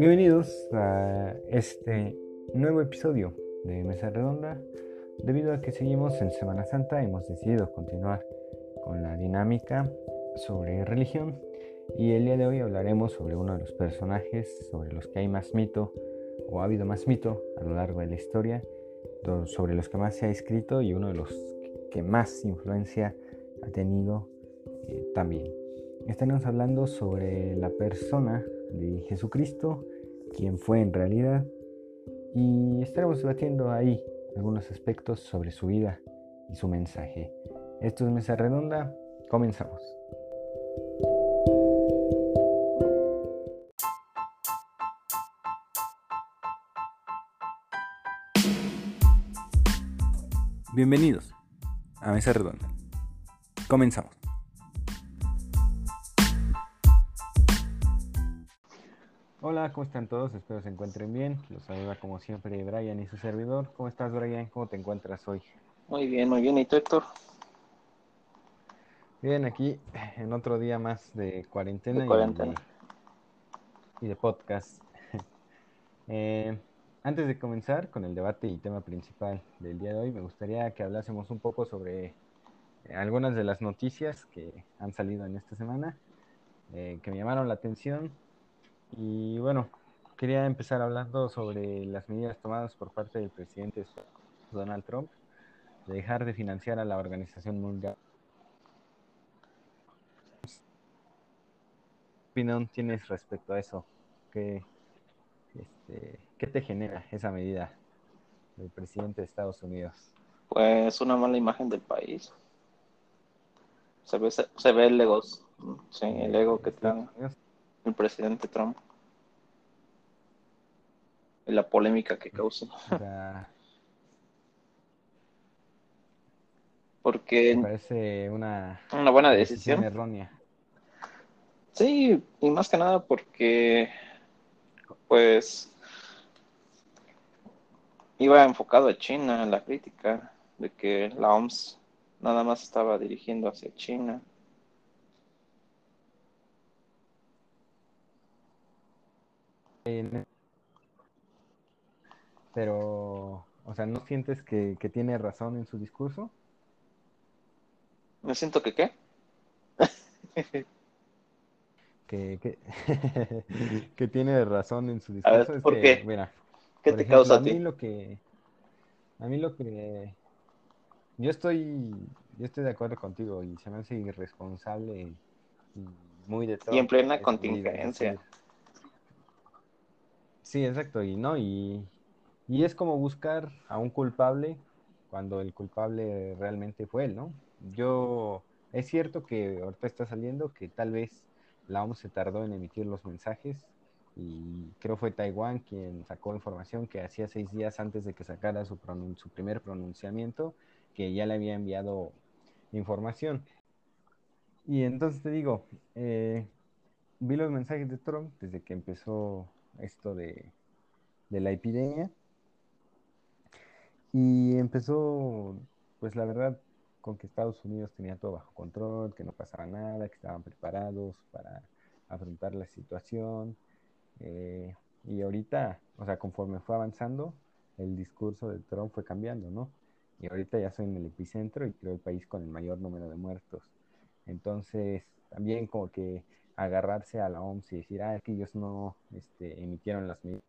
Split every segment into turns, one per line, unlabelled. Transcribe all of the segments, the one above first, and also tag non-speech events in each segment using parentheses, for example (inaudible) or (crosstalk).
Bienvenidos a este nuevo episodio de Mesa Redonda. Debido a que seguimos en Semana Santa, hemos decidido continuar con la dinámica sobre religión y el día de hoy hablaremos sobre uno de los personajes sobre los que hay más mito o ha habido más mito a lo largo de la historia, sobre los que más se ha escrito y uno de los que más influencia ha tenido eh, también. Estaremos hablando sobre la persona de Jesucristo, quien fue en realidad, y estaremos debatiendo ahí algunos aspectos sobre su vida y su mensaje. Esto es Mesa Redonda, comenzamos. Bienvenidos a Mesa Redonda. Comenzamos. Hola, ¿cómo están todos? Espero se encuentren bien. Los saluda como siempre Brian y su servidor. ¿Cómo estás, Brian? ¿Cómo te encuentras hoy?
Muy bien, muy bien. ¿Y tú, Héctor?
Bien, aquí en otro día más de cuarentena, Y, de, podcast. (laughs) Eh, antes de comenzar con el debate y tema principal del día de hoy, me gustaría que hablásemos un poco sobre eh, algunas de las noticias que han salido en esta semana, eh, que me llamaron la atención y bueno, quería empezar hablando sobre las medidas tomadas por parte del presidente Donald Trump de dejar de financiar a la Organización Mundial. ¿Qué opinión tienes respecto a eso? ¿Qué, este, ¿Qué te genera esa medida del presidente de Estados Unidos?
Pues una mala imagen del país. Se ve, se, ve el ego, sí, el ego que tiene el presidente Trump. Y la polémica que causó. Porque.
Me parece una,
una buena decisión.
errónea.
Sí, y más que nada porque. Pues. Iba enfocado a China, la crítica de que la OMS nada más estaba dirigiendo hacia China.
Pero, o sea, ¿no sientes que, tiene razón en su discurso?
Me siento que qué.
que, que, tiene razón en su discurso.
¿por qué?
Mira,
¿Qué te causa
a, mí lo que a mí lo que yo estoy yo estoy de acuerdo contigo y se me hace irresponsable y muy de todo.
Y en plena contingencia.
Sí, exacto, y no, y, y es como buscar a un culpable cuando el culpable realmente fue él, ¿no? Yo, es cierto que ahorita está saliendo que tal vez la OMS se tardó en emitir los mensajes y creo fue Taiwán quien sacó información que hacía seis días antes de que sacara su, su primer pronunciamiento, que ya le había enviado información. Y entonces te digo, eh, vi los mensajes de Trump desde que empezó esto de, la epidemia. Y empezó, pues la verdad, con que Estados Unidos tenía todo bajo control, que no pasaba nada, que estaban preparados para afrontar la situación. Eh, y ahorita, o sea, conforme fue avanzando, el discurso de Trump fue cambiando, ¿no? Y ahorita ya soy en el epicentro y creo el país con el mayor número de muertos. Entonces, también como que agarrarse a la OMS y decir, ah, es que ellos no este, emitieron las medidas.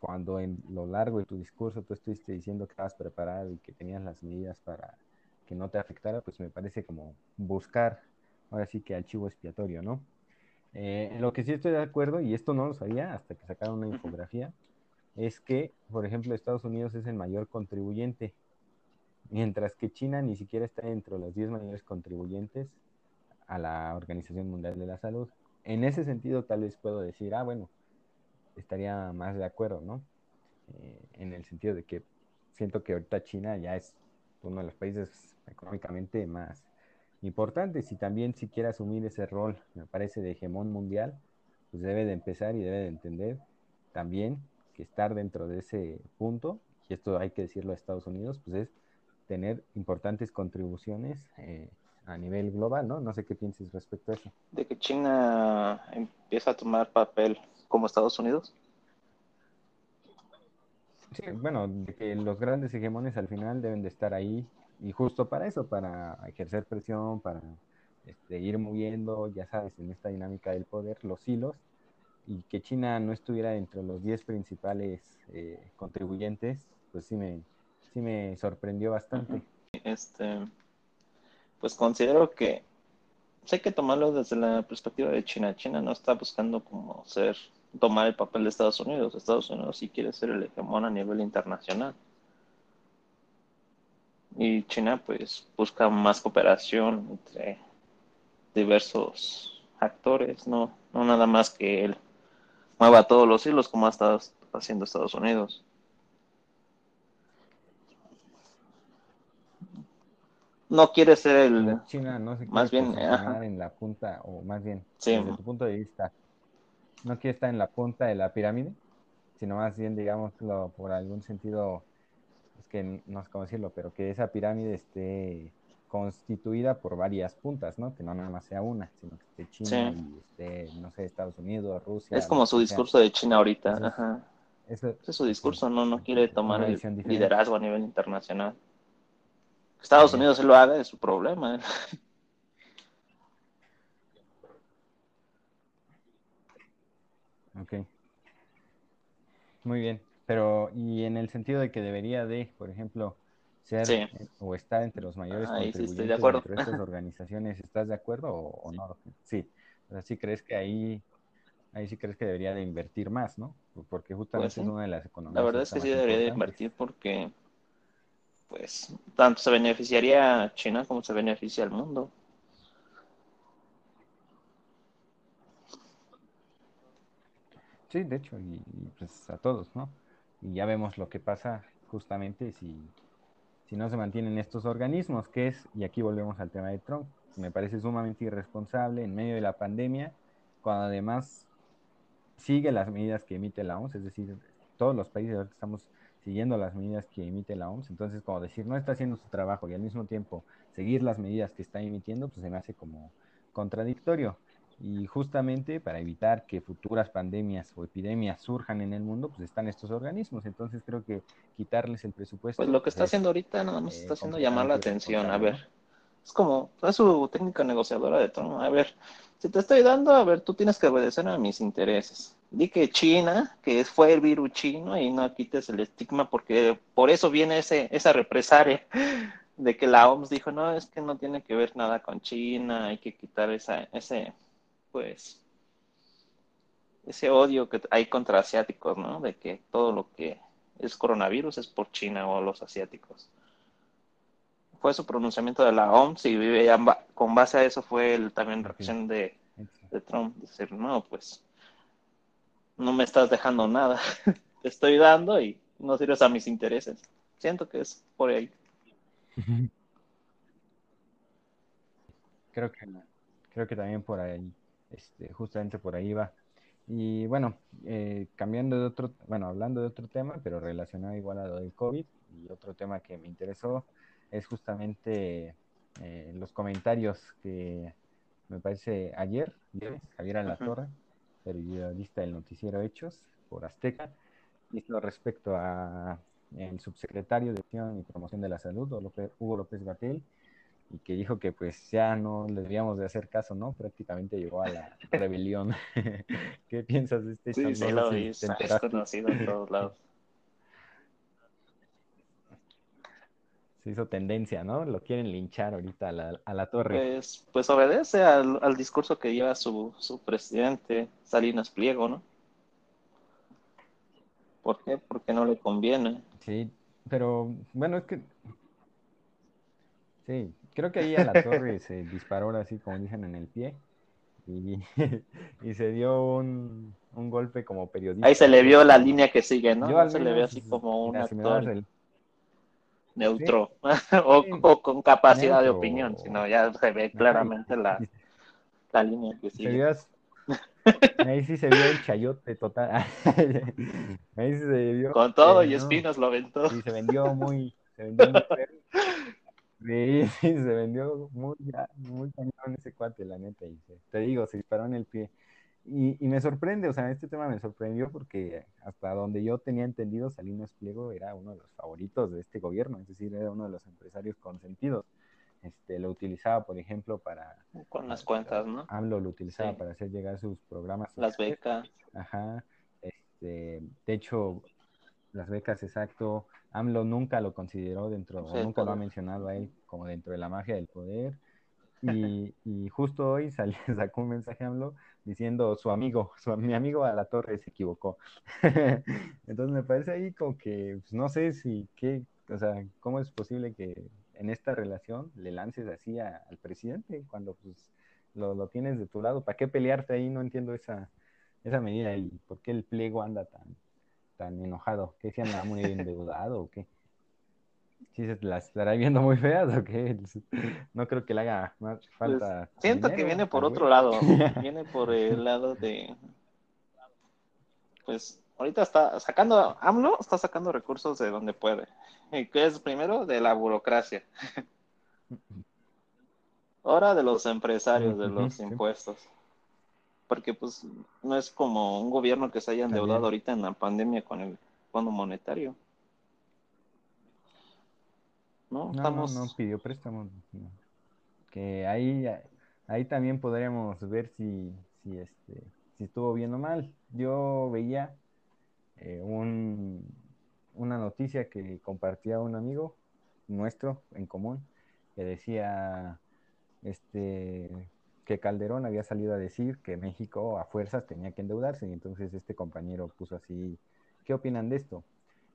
Cuando en lo largo de tu discurso tú estuviste diciendo que estabas preparado y que tenías las medidas para que no te afectara, pues me parece como buscar, ahora sí que archivo expiatorio, ¿no? Eh, lo que sí estoy de acuerdo, y esto no lo sabía hasta que sacaron una infografía, es que, por ejemplo, Estados Unidos es el mayor contribuyente, mientras que China ni siquiera está entre los 10 mayores contribuyentes a la Organización Mundial de la Salud. En ese sentido, tal vez puedo decir, ah, bueno, estaría más de acuerdo, ¿no? Eh, en el sentido de que siento que ahorita China ya es uno de los países económicamente más importantes y también si quiere asumir ese rol, me parece, de hegemón mundial, pues debe de empezar y debe de entender también que estar dentro de ese punto, y esto hay que decirlo a Estados Unidos, pues es tener importantes contribuciones eh, a nivel global, ¿no? No sé qué pienses respecto a eso.
De que China empieza a tomar papel como Estados Unidos.
Sí, bueno, de que los grandes hegemones al final deben de estar ahí y justo para eso, para ejercer presión, para este, ir moviendo, ya sabes, en esta dinámica del poder, los hilos, y que China no estuviera entre los 10 principales eh, contribuyentes, pues sí me, sí me sorprendió bastante.
Este, pues considero que pues, hay que tomarlo desde la perspectiva de China. China no está buscando como ser, tomar el papel de Estados Unidos. Estados Unidos sí quiere ser el hegemón a nivel internacional. Y China pues busca más cooperación entre diversos actores, no, no nada más que él mueva todos los hilos como ha estado haciendo Estados Unidos. No quiere ser el
China no se quiere
más bien
en la punta o más bien desde tu punto de vista no quiere estar en la punta de la pirámide sino más bien digámoslo por algún sentido es que no sé cómo decirlo pero que esa pirámide esté constituida por varias puntas no que no nada más sea una sino que esté China y esté no sé Estados Unidos Rusia
es como su discurso de China ahorita Ajá. Ese, es su discurso no no quiere tomar el liderazgo a nivel internacional Estados Unidos se lo haga es su problema. ¿eh?
Ok. Muy bien. Pero, y en el sentido de que debería de, por ejemplo, ser o estar entre los mayores contribuyentes de acuerdo. estas (laughs) organizaciones, ¿estás de acuerdo o, no? Sí. O sí crees que ahí, ahí sí crees que debería de invertir más, ¿no? Porque justamente pues es una de las economías.
La verdad es que sí debería de invertir porque pues tanto se beneficiaría China como se beneficia al mundo.
Sí, de hecho, y, pues a todos, ¿no? Y ya vemos lo que pasa justamente si, si no se mantienen estos organismos, que es, y aquí volvemos al tema de Trump, me parece sumamente irresponsable en medio de la pandemia, cuando además sigue las medidas que emite la OMS, es decir, todos los países estamos siguiendo las medidas que emite la OMS. Entonces, como decir, no está haciendo su trabajo y al mismo tiempo seguir las medidas que está emitiendo, pues se me hace como contradictorio. Y justamente para evitar que futuras pandemias o epidemias surjan en el mundo, pues están estos organismos. Entonces creo que quitarles el presupuesto.
Pues lo que está haciendo ahorita nada más está haciendo llamar la atención. A ver, es como, es su técnica negociadora de tono. A ver, si te estoy dando, a ver, tú tienes que obedecer a mis intereses di que China, que fue el virus chino, y no quites el estigma porque por eso viene ese, esa represalia (laughs) de que la OMS dijo, no, es que no tiene que ver nada con China, hay que quitar esa, ese, pues, ese odio que hay contra asiáticos, ¿no? De que todo lo que es coronavirus es por China o los asiáticos. Fue su pronunciamiento de la OMS y con base a eso fue el, también reacción de, de Trump, decir, no, pues no me estás dejando nada, (laughs) te estoy dando y no sirves a mis intereses. Siento que es por ahí.
Creo que, creo que también por ahí, este, justamente por ahí va. Y bueno, eh, cambiando de otro, bueno, hablando de otro tema, pero relacionado igual a lo del COVID, y otro tema que me interesó es justamente eh, los comentarios que me parece ayer, Javier Alatorre, periodista del noticiero Hechos por Azteca, hizo respecto a el subsecretario de Acción y Promoción de la Salud, Hugo López Gatel, y que dijo que pues ya no le debíamos de hacer caso, ¿no? Prácticamente llegó a la (laughs) rebelión. (laughs) ¿Qué piensas de este
Sí, sí, lo vi, es conocido en todos lados.
Se hizo tendencia, ¿no? Lo quieren linchar ahorita a la, a la torre.
Pues, pues obedece al, al, discurso que lleva su, su presidente, Salinas Pliego, ¿no? ¿Por qué? Porque no le conviene.
Sí, pero bueno, es que. Sí, creo que ahí a la torre (laughs) se disparó así, como dicen, en el pie. Y, (laughs) y se dio un, un, golpe como periodista.
Ahí se le vio la línea que sigue, ¿no? se le ve así como un actor neutro (laughs) o, con capacidad de opinión, sino ya se ve claramente la, (laughs) la línea que sigue. (laughs)
Ahí sí se vio el chayote total. Ahí sí se vio.
Con todo y espinos lo aventó.
Y se vendió muy. Se vendió muy Sí, sí, se vendió muy, muy cañón ese cuate, la neta. Y te digo, se disparó en el pie. Y, y, me sorprende, o sea, este tema me sorprendió porque hasta donde yo tenía entendido, Salinas Pliego era uno de los favoritos de este gobierno, es decir, era uno de los empresarios consentidos. Este, lo utilizaba, por ejemplo, para...
Con las cuentas, ¿no?
AMLO lo utilizaba para hacer llegar sus programas.
Las becas.
Ajá. Este, de hecho, las becas, exacto. AMLO nunca lo consideró dentro, nunca lo ha mencionado a él como dentro de la magia del poder. Y, y justo hoy salió, (laughs) sacó un mensaje a AMLO diciendo su amigo, mi amigo a la torre se equivocó. (laughs) Entonces me parece ahí como que, pues, no sé si, qué, o sea, cómo es posible que en esta relación le lances así al presidente cuando pues lo, lo, tienes de tu lado. ¿Para qué pelearte ahí? No entiendo esa, esa medida y por qué el pliego anda tan, tan enojado. ¿Qué se anda muy endeudado o qué? ¿Sí se las estará viendo muy feas o qué? (laughs) No creo que le haga más pues, falta.
siento que viene por otro lado. (laughs) viene por el lado de. Pues ahorita está sacando. AMLO está sacando recursos de donde puede. ¿Y qué es primero? De la burocracia. (laughs) Ahora de los empresarios, de los impuestos porque pues no es como un gobierno que se haya endeudado ahorita en la pandemia con el Fondo Monetario.
No, no, no, pidió préstamos. Que ahí, ahí también podríamos ver si, si, este, si estuvo bien o mal. Yo veía eh, un, una noticia que compartía un amigo nuestro en común que decía este que Calderón había salido a decir que México a fuerzas tenía que endeudarse y entonces este compañero puso así, ¿qué opinan de esto?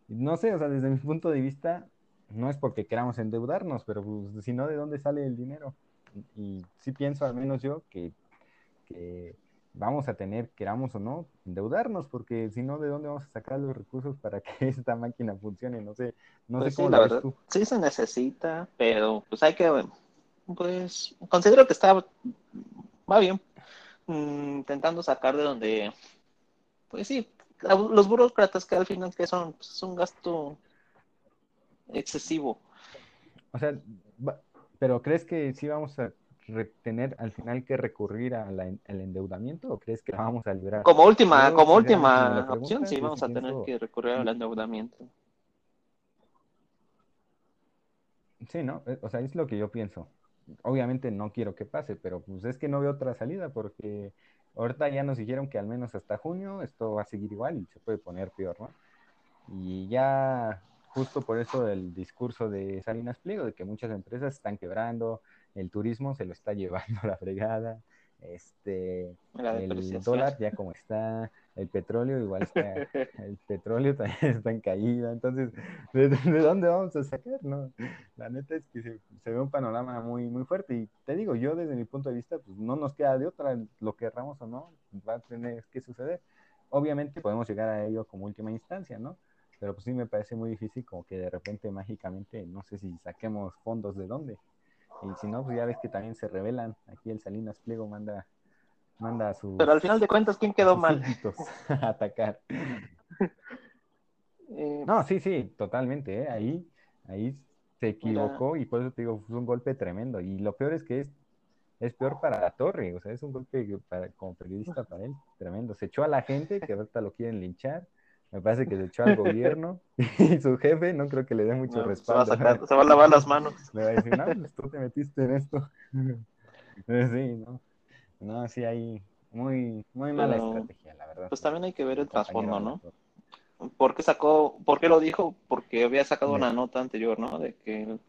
No sé, o sea, desde mi punto de vista, no es porque queramos endeudarnos, pero pues, si no, ¿de dónde sale el dinero? Y sí pienso, al menos yo, que, vamos a tener, queramos o no, endeudarnos, porque si no, ¿de dónde vamos a sacar los recursos para que (laughs) esta máquina funcione? No sé, no
pues
sé cómo
la verdad, tú. Sí se necesita, pero pues hay que pues considero que está, va bien, mm, intentando sacar de donde, pues sí, los burócratas que al final que son, pues, es un gasto excesivo.
O sea, pero ¿crees que sí vamos a tener al final que recurrir al endeudamiento o crees que vamos a liberar?
Como última, como última opción, sí vamos a tener que recurrir al endeudamiento.
Sí, ¿no? O sea, es lo que yo pienso obviamente no quiero que pase, pero pues es que no veo otra salida porque ahorita ya nos dijeron que al menos hasta junio esto va a seguir igual y se puede poner peor, ¿no? Y ya justo por eso el discurso de Salinas Pliego, de que muchas empresas están quebrando, el turismo se lo está (laughs) llevando a la fregada, este, el dólar ya como está, el petróleo igual está, (laughs) el petróleo también (laughs) está en caída, entonces, ¿de, dónde vamos a sacar? No? La neta es que se, ve un panorama muy, muy fuerte y te digo, yo desde mi punto de vista, pues no nos queda de otra, lo querramos o no, va a tener que suceder. Obviamente podemos llegar a ello como última instancia, ¿no? Pero pues sí me parece muy difícil como que de repente mágicamente, no sé si saquemos fondos de dónde. Y si no, pues ya ves que también se revelan. Aquí el Salinas Pliego manda manda a
Pero al final de cuentas, ¿quién quedó mal? (laughs)
a atacar. (laughs) Eh, no, sí, sí, totalmente. ¿eh? Ahí, ahí se equivocó y por eso te digo, fue un golpe tremendo. Y lo peor es que es, es peor para la torre, o sea, es un golpe para, como periodista para él, tremendo. Se echó a la gente que ahorita lo quieren linchar. Me parece que se echó al gobierno (laughs) y su jefe no creo que le dé mucho respaldo.
Se va, a se va a lavar las manos. (laughs)
Le va a decir, no, pues tú te metiste en esto. (laughs) sí, ¿no? No, sí hay muy, muy mala estrategia, la verdad.
Pues también hay que ver el trasfondo, ¿no? ¿Por qué sacó, por qué lo dijo? Porque había sacado una nota anterior, ¿no? De que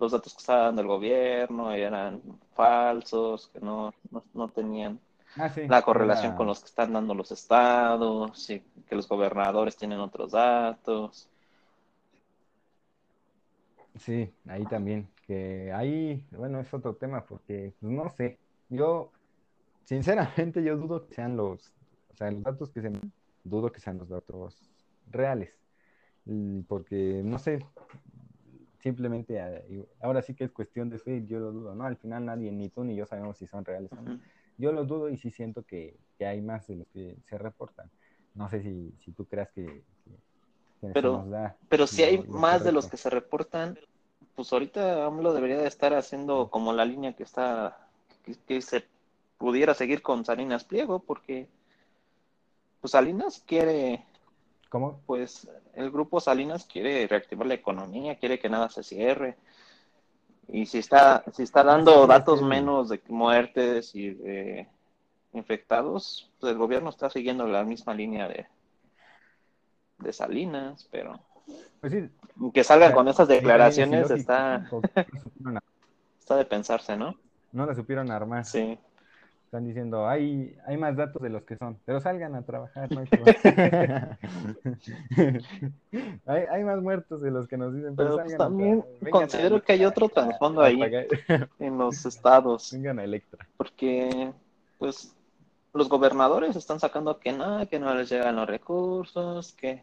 los datos que estaba dando el gobierno eran falsos, que no, no, tenían ah, la correlación con los que están dando los estados, y que los gobernadores tienen otros datos.
Sí, ahí también, que ahí, bueno, es otro tema porque, pues, no sé, yo sinceramente yo dudo que sean los, o sea, los datos que se dudo que sean los datos reales, porque no sé, simplemente ah, ahora sí que es cuestión de fe, yo lo dudo, ¿no? Al final nadie, ni tú ni yo sabemos si son reales o no. Yo lo dudo y sí siento que, hay más de los que se reportan. No sé si, si tú creas que,
pero, pero si hay más de los que se reportan, pues ahorita AMLO debería de estar haciendo como la línea que está, que, se pudiera seguir con Salinas Pliego, porque pues Salinas quiere,
¿Cómo?
Pues el grupo Salinas quiere reactivar la economía, quiere que nada se cierre. Y si está, si está dando datos menos de muertes y de infectados, pues el gobierno está siguiendo la misma línea de, de Salinas, pero pues que salgan con esas declaraciones está, está de pensarse, ¿no?
No la supieron armar.
Sí.
Están diciendo, hay, hay más datos de los que son, pero salgan a trabajar, no hay, (laughs) (laughs) hay, más muertos de los que nos dicen,
pero, pues también considero que hay otro trasfondo ahí (laughs) en los estados.
Vengan a Electra.
Porque, pues, los gobernadores están sacando que nada, que no les llegan los recursos, que,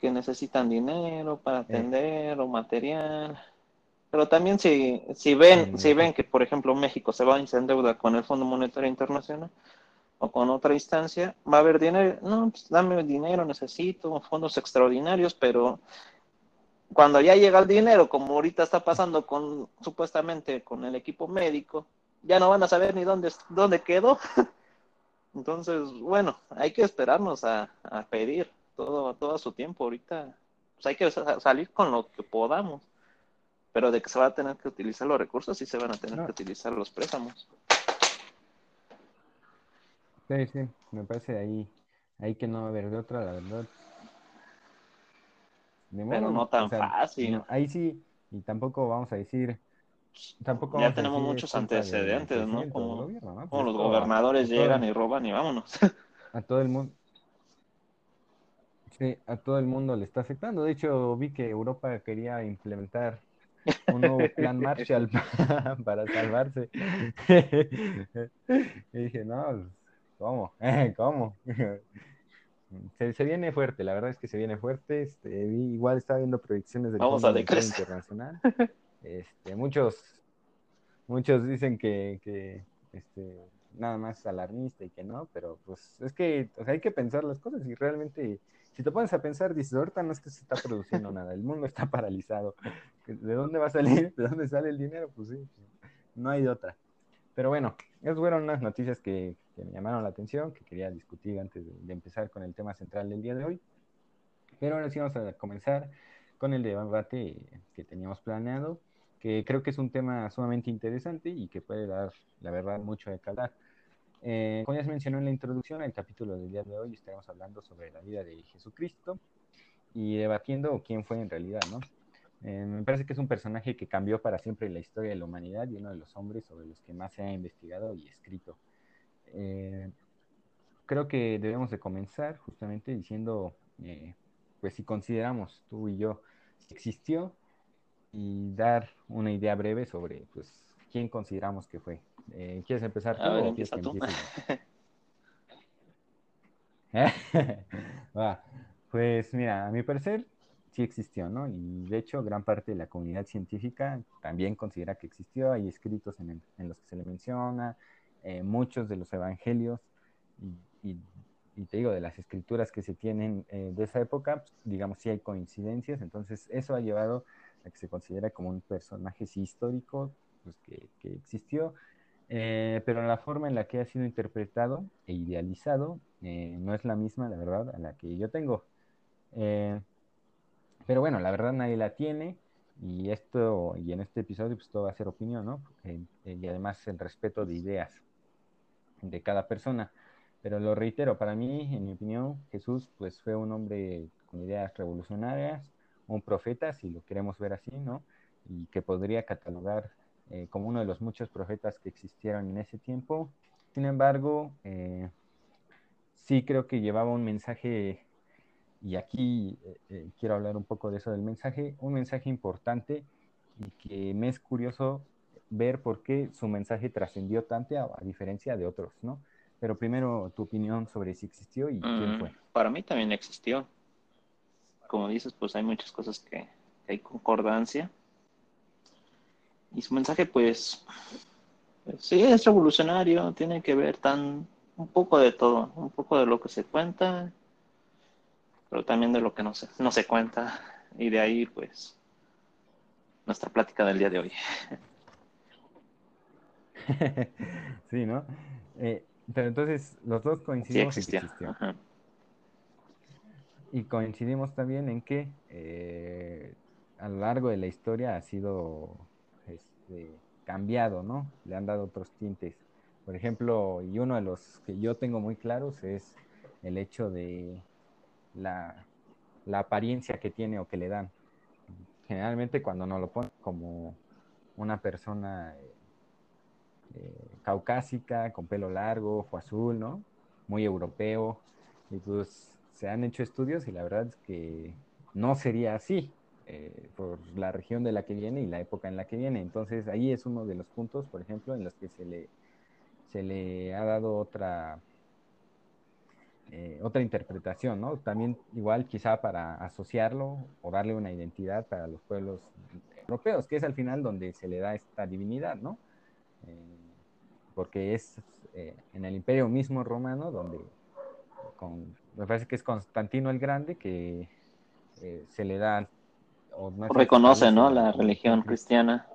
que necesitan dinero para atender o material. Pero también si, si ven, si ven que, por ejemplo, México se va a deuda con el Fondo Monetario Internacional o con otra instancia, va a haber dinero, no, pues dame dinero, necesito fondos extraordinarios, pero cuando ya llega el dinero, como ahorita está pasando con, supuestamente, con el equipo médico, ya no van a saber ni dónde, dónde quedó. (laughs) Entonces, bueno, hay que esperarnos a, a pedir todo, todo su tiempo. Ahorita, pues hay que salir con lo que podamos. Pero de que se va a tener que utilizar los recursos, sí se van a tener que utilizar los préstamos.
Sí, sí, me parece ahí, ahí que no va a haber de otra, la verdad.
Pero no tan fácil.
ahí sí, y tampoco vamos a decir, tampoco
ya tenemos muchos antecedentes, ¿no? Como, pues los gobernadores llegan y roban y vámonos. (laughs)
A todo el mundo. Sí, a todo el mundo le está afectando. De hecho, vi que Europa quería implementar un nuevo (laughs) plan Marshall (laughs) para salvarse. (laughs) y dije, no, pues, ¿cómo? ¿Cómo? Se, viene fuerte, la verdad es que se viene fuerte. Este, igual estaba viendo proyecciones del
Fondo
Internacional. Este, muchos, muchos dicen que, que este, nada más alarmista y que no, pero pues es que hay que pensar las cosas y realmente si te pones a pensar, dices, ahorita no es que se está produciendo nada, el mundo está paralizado. ¿De dónde va a salir? ¿De dónde sale el dinero? Pues sí, no hay de otra. Pero bueno, esas fueron unas noticias que, me llamaron la atención, que quería discutir antes de, empezar con el tema central del día de hoy. Pero ahora sí vamos a comenzar con el debate que teníamos planeado, que creo que es un tema sumamente interesante y que puede dar, la verdad, mucho de calar. Eh, como ya se mencionó en la introducción, el capítulo del día de hoy estaremos hablando sobre la vida de Jesucristo y debatiendo quién fue en realidad, ¿no? Eh, me parece que es un personaje que cambió para siempre la historia de la humanidad y uno de los hombres sobre los que más se ha investigado y escrito. Eh, creo que debemos de comenzar justamente diciendo, pues si consideramos tú y yo si existió y dar una idea breve sobre, pues, quién consideramos que fue. Eh, ¿Quieres empezar tú o (laughs) (laughs) Pues mira, a mi parecer sí existió, ¿no? Y de hecho gran parte de la comunidad científica también considera que existió. Hay escritos en, los que se le menciona, eh, muchos de los evangelios y, te digo, de las escrituras que se tienen eh, de esa época, pues, digamos, sí hay coincidencias. Entonces eso ha llevado a que se considere como un personaje sí histórico pues, que, que existió eh, pero la forma en la que ha sido interpretado e idealizado eh, no es la misma, la verdad, a la que yo tengo. Eh, pero bueno, la verdad nadie la tiene y esto, y en este episodio, pues todo va a ser opinión, ¿no? y además el respeto de ideas de cada persona. Pero lo reitero, para mí, en mi opinión, Jesús pues fue un hombre con ideas revolucionarias, un profeta, si lo queremos ver así, ¿no? Y que podría catalogar eh, como uno de los muchos profetas que existieron en ese tiempo. Sin embargo, eh, sí creo que llevaba un mensaje, y aquí eh, quiero hablar un poco de eso del mensaje, un mensaje importante y que me es curioso ver por qué su mensaje trascendió tanto a, diferencia de otros, ¿no? Pero primero tu opinión sobre si existió y quién mm, fue.
Para mí también existió. Como dices, pues hay muchas cosas que hay concordancia y su mensaje, pues, pues, sí, es revolucionario, tiene que ver tan un poco de todo, un poco de lo que se cuenta, pero también de lo que no se, no se cuenta. Y de ahí, pues, nuestra plática del día de hoy. (laughs)
sí, ¿no? Eh, pero entonces los dos coincidimos que existió. Y coincidimos también en que eh, a lo largo de la historia ha sido este, cambiado, ¿no? Le han dado otros tintes. Por ejemplo, y uno de los que yo tengo muy claros es el hecho de la, apariencia que tiene o que le dan. Generalmente cuando nos lo ponen como una persona eh, caucásica, con pelo largo, ojo azul, ¿no? Muy europeo. Y pues se han hecho estudios y la verdad es que no sería así. Eh, por la región de la que viene y la época en la que viene. Entonces ahí es uno de los puntos, por ejemplo, en los que se le, se le ha dado otra, eh, otra interpretación, ¿no? También igual quizá para asociarlo o darle una identidad para los pueblos europeos, que es al final donde se le da esta divinidad, ¿no? Eh, porque es en el imperio mismo romano donde, con, me parece que es Constantino el Grande, que se le da
reconoce, ¿no? La religión cristiana.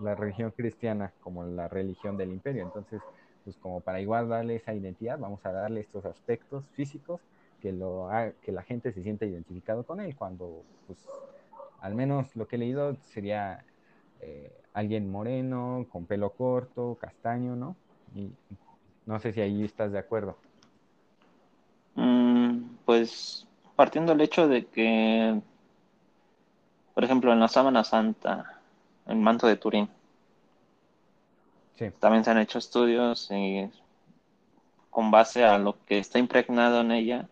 la religión cristiana como la religión del imperio. Entonces, pues como para igual darle esa identidad, vamos a darle estos aspectos físicos que, lo, que la gente se sienta identificado con él, cuando, pues, al menos lo que he leído sería eh, alguien moreno, con pelo corto, castaño, ¿no? Y no sé si ahí estás de acuerdo.
Mm, pues partiendo del hecho de que por ejemplo, en la sábana santa, el manto de Turín. Sí. También se han hecho estudios y con base a lo que está impregnado en ella,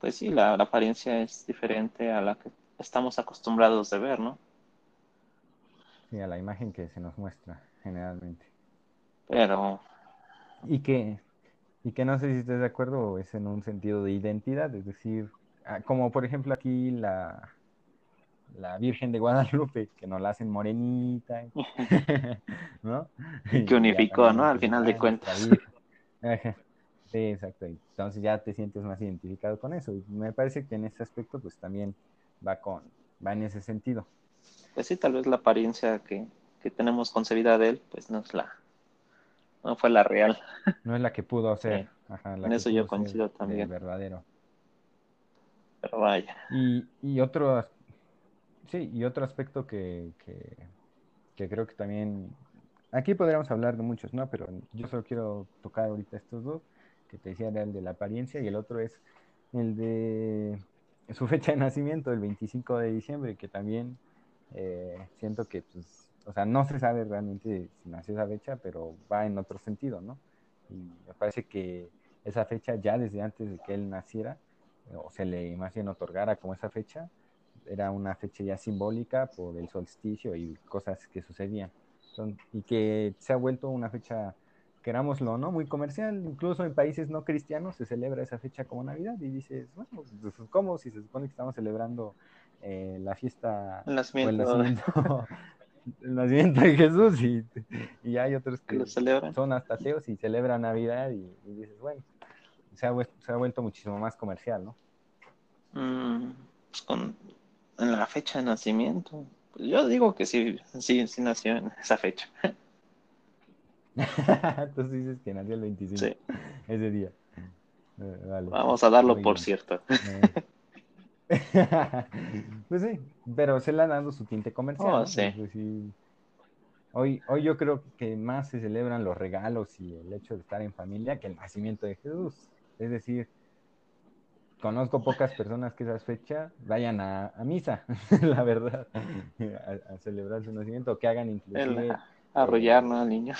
pues sí, la, apariencia es diferente a la que estamos acostumbrados de ver, ¿no?
Sí, a la imagen que se nos muestra generalmente.
Pero...
Y que, y que no sé si estás de acuerdo, es en un sentido de identidad, es decir, ah, como por ejemplo aquí la, la Virgen de Guadalupe, que nos la hacen morenita, (laughs) (laughs) ¿no?
que unificó, ¿no? Al final de cuentas.
Sí, exacto. Entonces ya te sientes más identificado con eso. Y me parece que en ese aspecto, pues también va con, va en ese sentido.
Pues sí, tal vez la apariencia que, tenemos concebida de él, pues no es la, no fue la real.
No es la que pudo (laughs) ser.
en eso yo coincido también.
Verdadero.
Pero vaya.
Y, y otro Sí, y otro aspecto que, creo que también, aquí podríamos hablar de muchos, ¿no? Pero yo solo quiero tocar ahorita estos dos, que te decía el de la apariencia y el otro es el de su (laughs) fecha de nacimiento, el 25 de diciembre, que también eh, siento que, pues, o sea, no se sabe realmente si nació esa fecha, pero va en otro sentido, ¿no? Y me parece que esa fecha ya desde antes de que él naciera, o se le más bien otorgara como esa fecha, era una fecha ya simbólica por el solsticio y cosas que sucedían. y que se ha vuelto una fecha, querámoslo, ¿no? Muy comercial. Incluso en países no cristianos se celebra esa fecha como Navidad y dices, bueno, pues, ¿cómo? Si se supone que estamos celebrando eh, la fiesta
el nacimiento. (laughs)
el nacimiento, de Jesús y, y hay otros que, son hasta ateos y celebran Navidad y, dices, bueno, se ha, se ha, vuelto muchísimo más comercial, ¿no?
Mm, pues con, en la fecha de nacimiento. Yo digo que sí, sí, sí nació en esa fecha. (laughs)
Tú dices que nació el 25. Sí. Ese día.
Eh, Vamos a darlo por cierto. (laughs)
pues sí, pero se le ha dado su tinte comercial.
Oh, sí.
Pues hoy, hoy yo creo que más se celebran los regalos y el hecho de estar en familia que el nacimiento de Jesús. Es decir, conozco pocas personas que esa fecha vayan a, misa, (laughs) la verdad, a, celebrar su nacimiento, que hagan inclusive...
arrullar, ¿no? Al niño.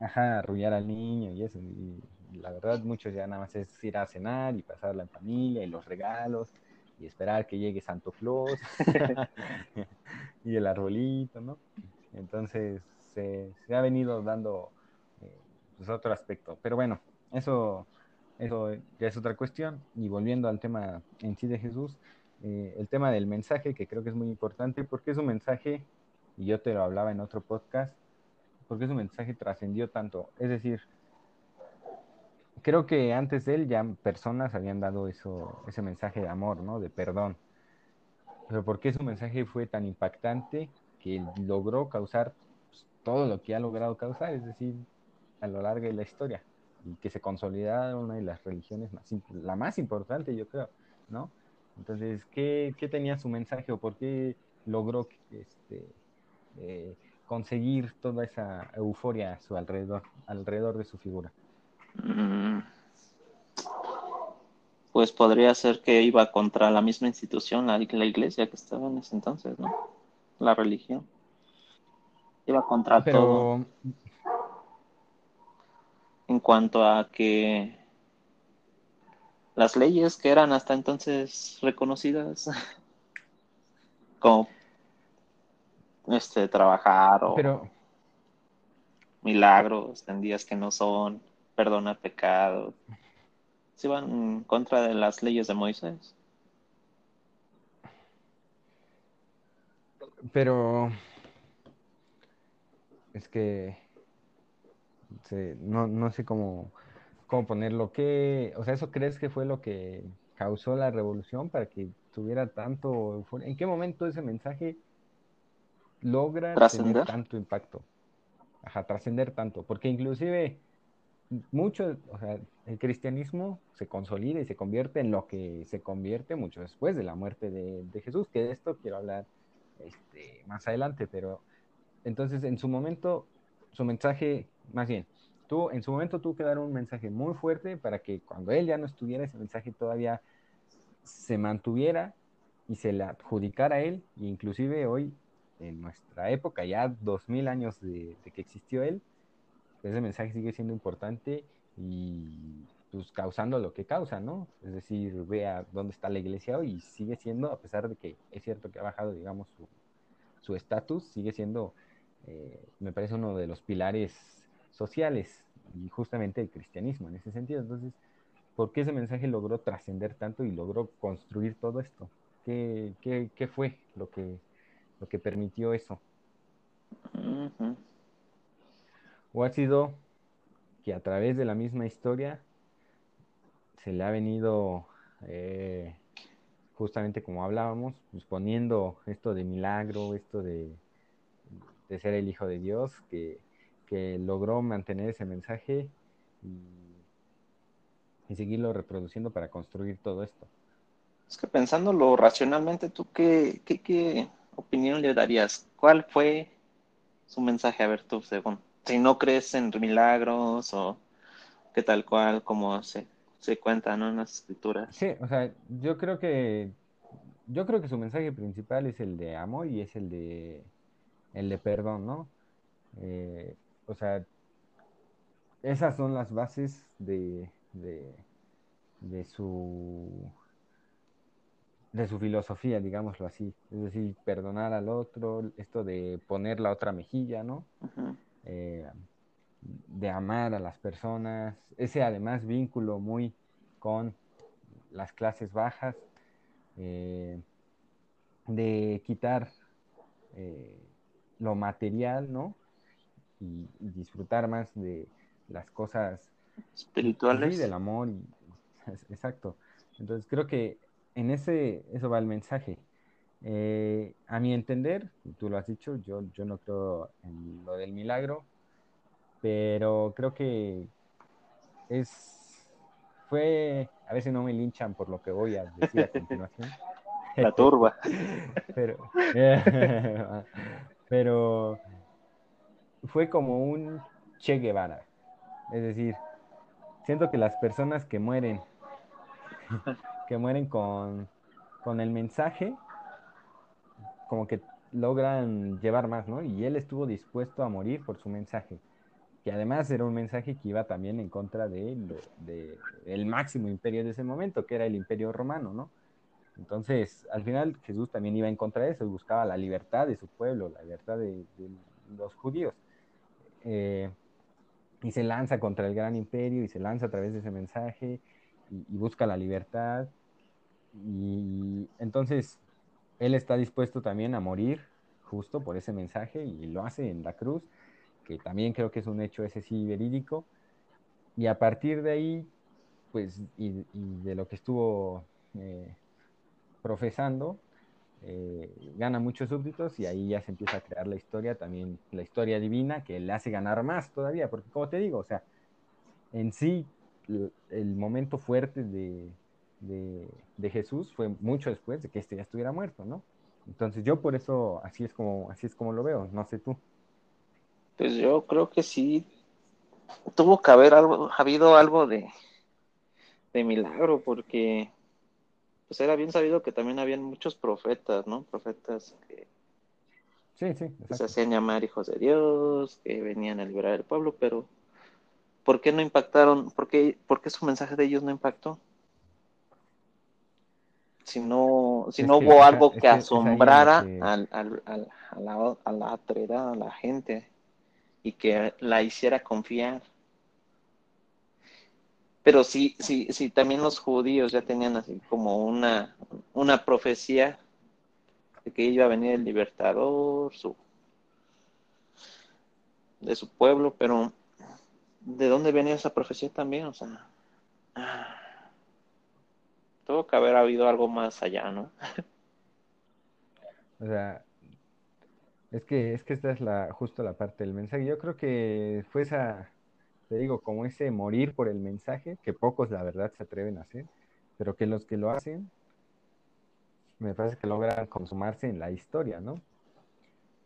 ajá, arrullar al niño y eso. Y, la verdad, muchos ya nada más es ir a cenar y pasarla en familia y los regalos y esperar que llegue Santo Claus (laughs) (laughs) y el arbolito, ¿no? Entonces, se, ha venido dando eh, pues, otro aspecto. Pero bueno, eso eso ya es otra cuestión. Y volviendo al tema en sí de Jesús, eh, el tema del mensaje, que creo que es muy importante, porque es un mensaje, y yo te lo hablaba en otro podcast, porque un mensaje trascendió tanto. Es decir, creo que antes de él ya personas habían dado eso, ese mensaje de amor, ¿no? De perdón. pero ¿por qué su mensaje fue tan impactante que logró causar pues, todo lo que ha logrado causar? Es decir, a lo largo de la historia y que se consolidara una de las religiones más, la más importante, yo creo, ¿no? Entonces, ¿qué, qué tenía su mensaje o por qué logró este, eh, conseguir toda esa euforia a su alrededor, alrededor de su figura? Mm.
Pues podría ser que iba contra la misma institución, la, la iglesia que estaba en ese entonces, ¿no? La religión. Iba contra Pero... todo. En cuanto a que las leyes que eran hasta entonces reconocidas (laughs) como este trabajar o Pero... milagros en días que no son, perdonar pecados. Se van en contra de las leyes de Moisés.
Pero es que no, no sé cómo cómo ponerlo. ¿Qué, o sea, eso crees que fue lo que causó la revolución para que tuviera tanto... ¿En qué momento ese mensaje logra tener tanto impacto? Ajá, trascender tanto. Porque inclusive mucho, o sea, el cristianismo se consolida y se convierte en lo que se convierte mucho después de la muerte de, de Jesús, que de esto quiero hablar este, más adelante, pero entonces en su momento, su mensaje, más bien, en su momento tuvo que dar un mensaje muy fuerte para que cuando él ya no estuviera, ese mensaje todavía se mantuviera y se le adjudicara a él, e inclusive hoy, en nuestra época, ya dos mil años de, que existió él, ese mensaje sigue siendo importante y pues causando lo que causa, ¿no? Es decir, vea dónde está la iglesia hoy y sigue siendo, a pesar de que es cierto que ha bajado, digamos, su estatus, sigue siendo, eh, me parece, uno de los pilares sociales y justamente el cristianismo en ese sentido. Entonces, ¿por qué ese mensaje logró trascender tanto y logró construir todo esto? ¿Qué, qué, qué fue lo que, lo que permitió eso? ¿O ha sido que a través de la misma historia se le ha venido, eh, justamente como hablábamos, pues poniendo esto de milagro, esto de, de ser el Hijo de Dios, que que logró mantener ese mensaje y, seguirlo reproduciendo para construir todo esto.
Es que pensándolo racionalmente, ¿tú qué, qué, opinión le darías? ¿Cuál fue su mensaje? A ver, tú, según. Si no crees en milagros o qué tal cual, como se, se cuenta en las escrituras.
Sí, o sea, yo creo que yo creo que su mensaje principal es el de amor y es el de el de perdón, ¿no? Eh, o sea, esas son las bases de, de, su de su filosofía, digámoslo así. Es decir, perdonar al otro, esto de poner la otra mejilla, ¿no? Eh, de amar a las personas, ese además vínculo muy con las clases bajas, eh, de quitar eh, lo material, ¿no? y, disfrutar más de las cosas
espirituales.
y del amor. (laughs) exacto. Entonces creo que en ese, eso va el mensaje. Eh, a mi entender, tú lo has dicho, yo, yo no creo en lo del milagro, pero creo que es, fue, a veces no me linchan por lo que voy a decir a continuación. (laughs)
La turba. (laughs)
pero, pero fue como un Che Guevara. Es decir, siento que las personas que mueren, (laughs) que mueren con, con el mensaje, como que logran llevar más, ¿no? Y él estuvo dispuesto a morir por su mensaje, que además era un mensaje que iba también en contra de, de, el máximo imperio de ese momento, que era el imperio romano, ¿no? Entonces, al final Jesús también iba en contra de eso buscaba la libertad de su pueblo, la libertad de los judíos. Eh, y se lanza contra el gran imperio y se lanza a través de ese mensaje y, busca la libertad. Y entonces él está dispuesto también a morir justo por ese mensaje y lo hace en la cruz, que también creo que es un hecho ese sí verídico. Y a partir de ahí, pues, y, de lo que estuvo eh, profesando, eh, gana muchos súbditos y ahí ya se empieza a crear la historia, también la historia divina, que le hace ganar más todavía, porque como te digo, o sea, en sí, el momento fuerte de, de, Jesús fue mucho después de que este ya estuviera muerto, ¿no? Entonces yo por eso así es como, así es como lo veo, no sé tú.
Pues yo creo que sí tuvo que haber algo, habido algo de, de milagro, porque pues era bien sabido que también habían muchos profetas, ¿no? Profetas que, se hacían llamar hijos de Dios, que venían a liberar al pueblo, pero ¿por qué no impactaron? ¿Por qué, por qué su mensaje de ellos no impactó? si no, si no hubo algo que, asombrara Al, al, a, la, a la a la gente y que la hiciera confiar. Pero sí, sí, sí, también los judíos ya tenían así como una, una profecía de que iba a venir el libertador su, de su pueblo, pero ¿de dónde venía esa profecía también? O sea, tuvo que haber habido algo más allá, ¿no? (laughs)
o sea, es que, es que esta es la, justo la parte del mensaje. Yo creo que fue esa, te digo, como ese morir por el mensaje, que pocos la verdad se atreven a hacer, pero que los que lo hacen, me parece que logran consumarse en la historia, ¿no?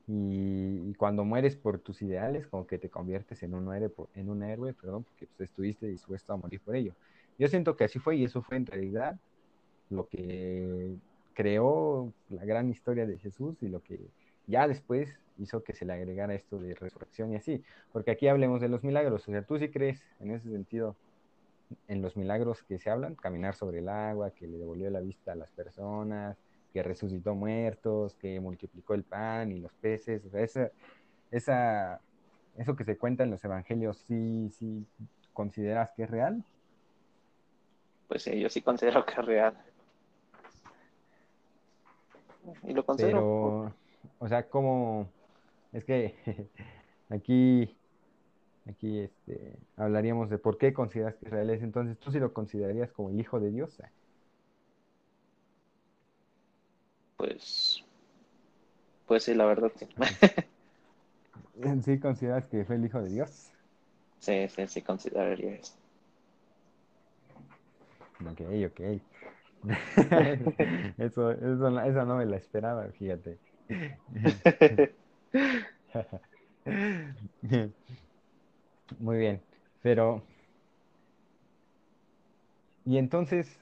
Y, cuando mueres por tus ideales, como que te conviertes en un héroe, en un héroe perdón, porque pues, estuviste dispuesto a morir por ello. Yo siento que así fue y eso fue en realidad lo que creó la gran historia de Jesús y lo que ya después hizo que se le agregara esto de resurrección y así. Porque aquí hablemos de los milagros. O sea, tú sí crees en ese sentido en los milagros que se hablan, caminar sobre el agua, que le devolvió la vista a las personas, que resucitó muertos, que multiplicó el pan y los peces. O sea, esa, esa, eso que se cuenta en los evangelios, ¿sí, sí consideras que es real?
Pues sí, yo sí considero que es real. Y lo considero.
Pero, o sea, como es que (laughs) aquí, aquí este, hablaríamos de por qué consideras que Israel es. Entonces, ¿tú sí lo considerarías como el hijo de Dios?
Pues, pues sí, la verdad sí. (laughs)
¿Sí consideras que fue el hijo de Dios?
Sí, sí, sí consideraría eso.
Ok, ok. (laughs) eso, eso, esa no me la esperaba, fíjate. (laughs) Muy bien, pero... Y entonces...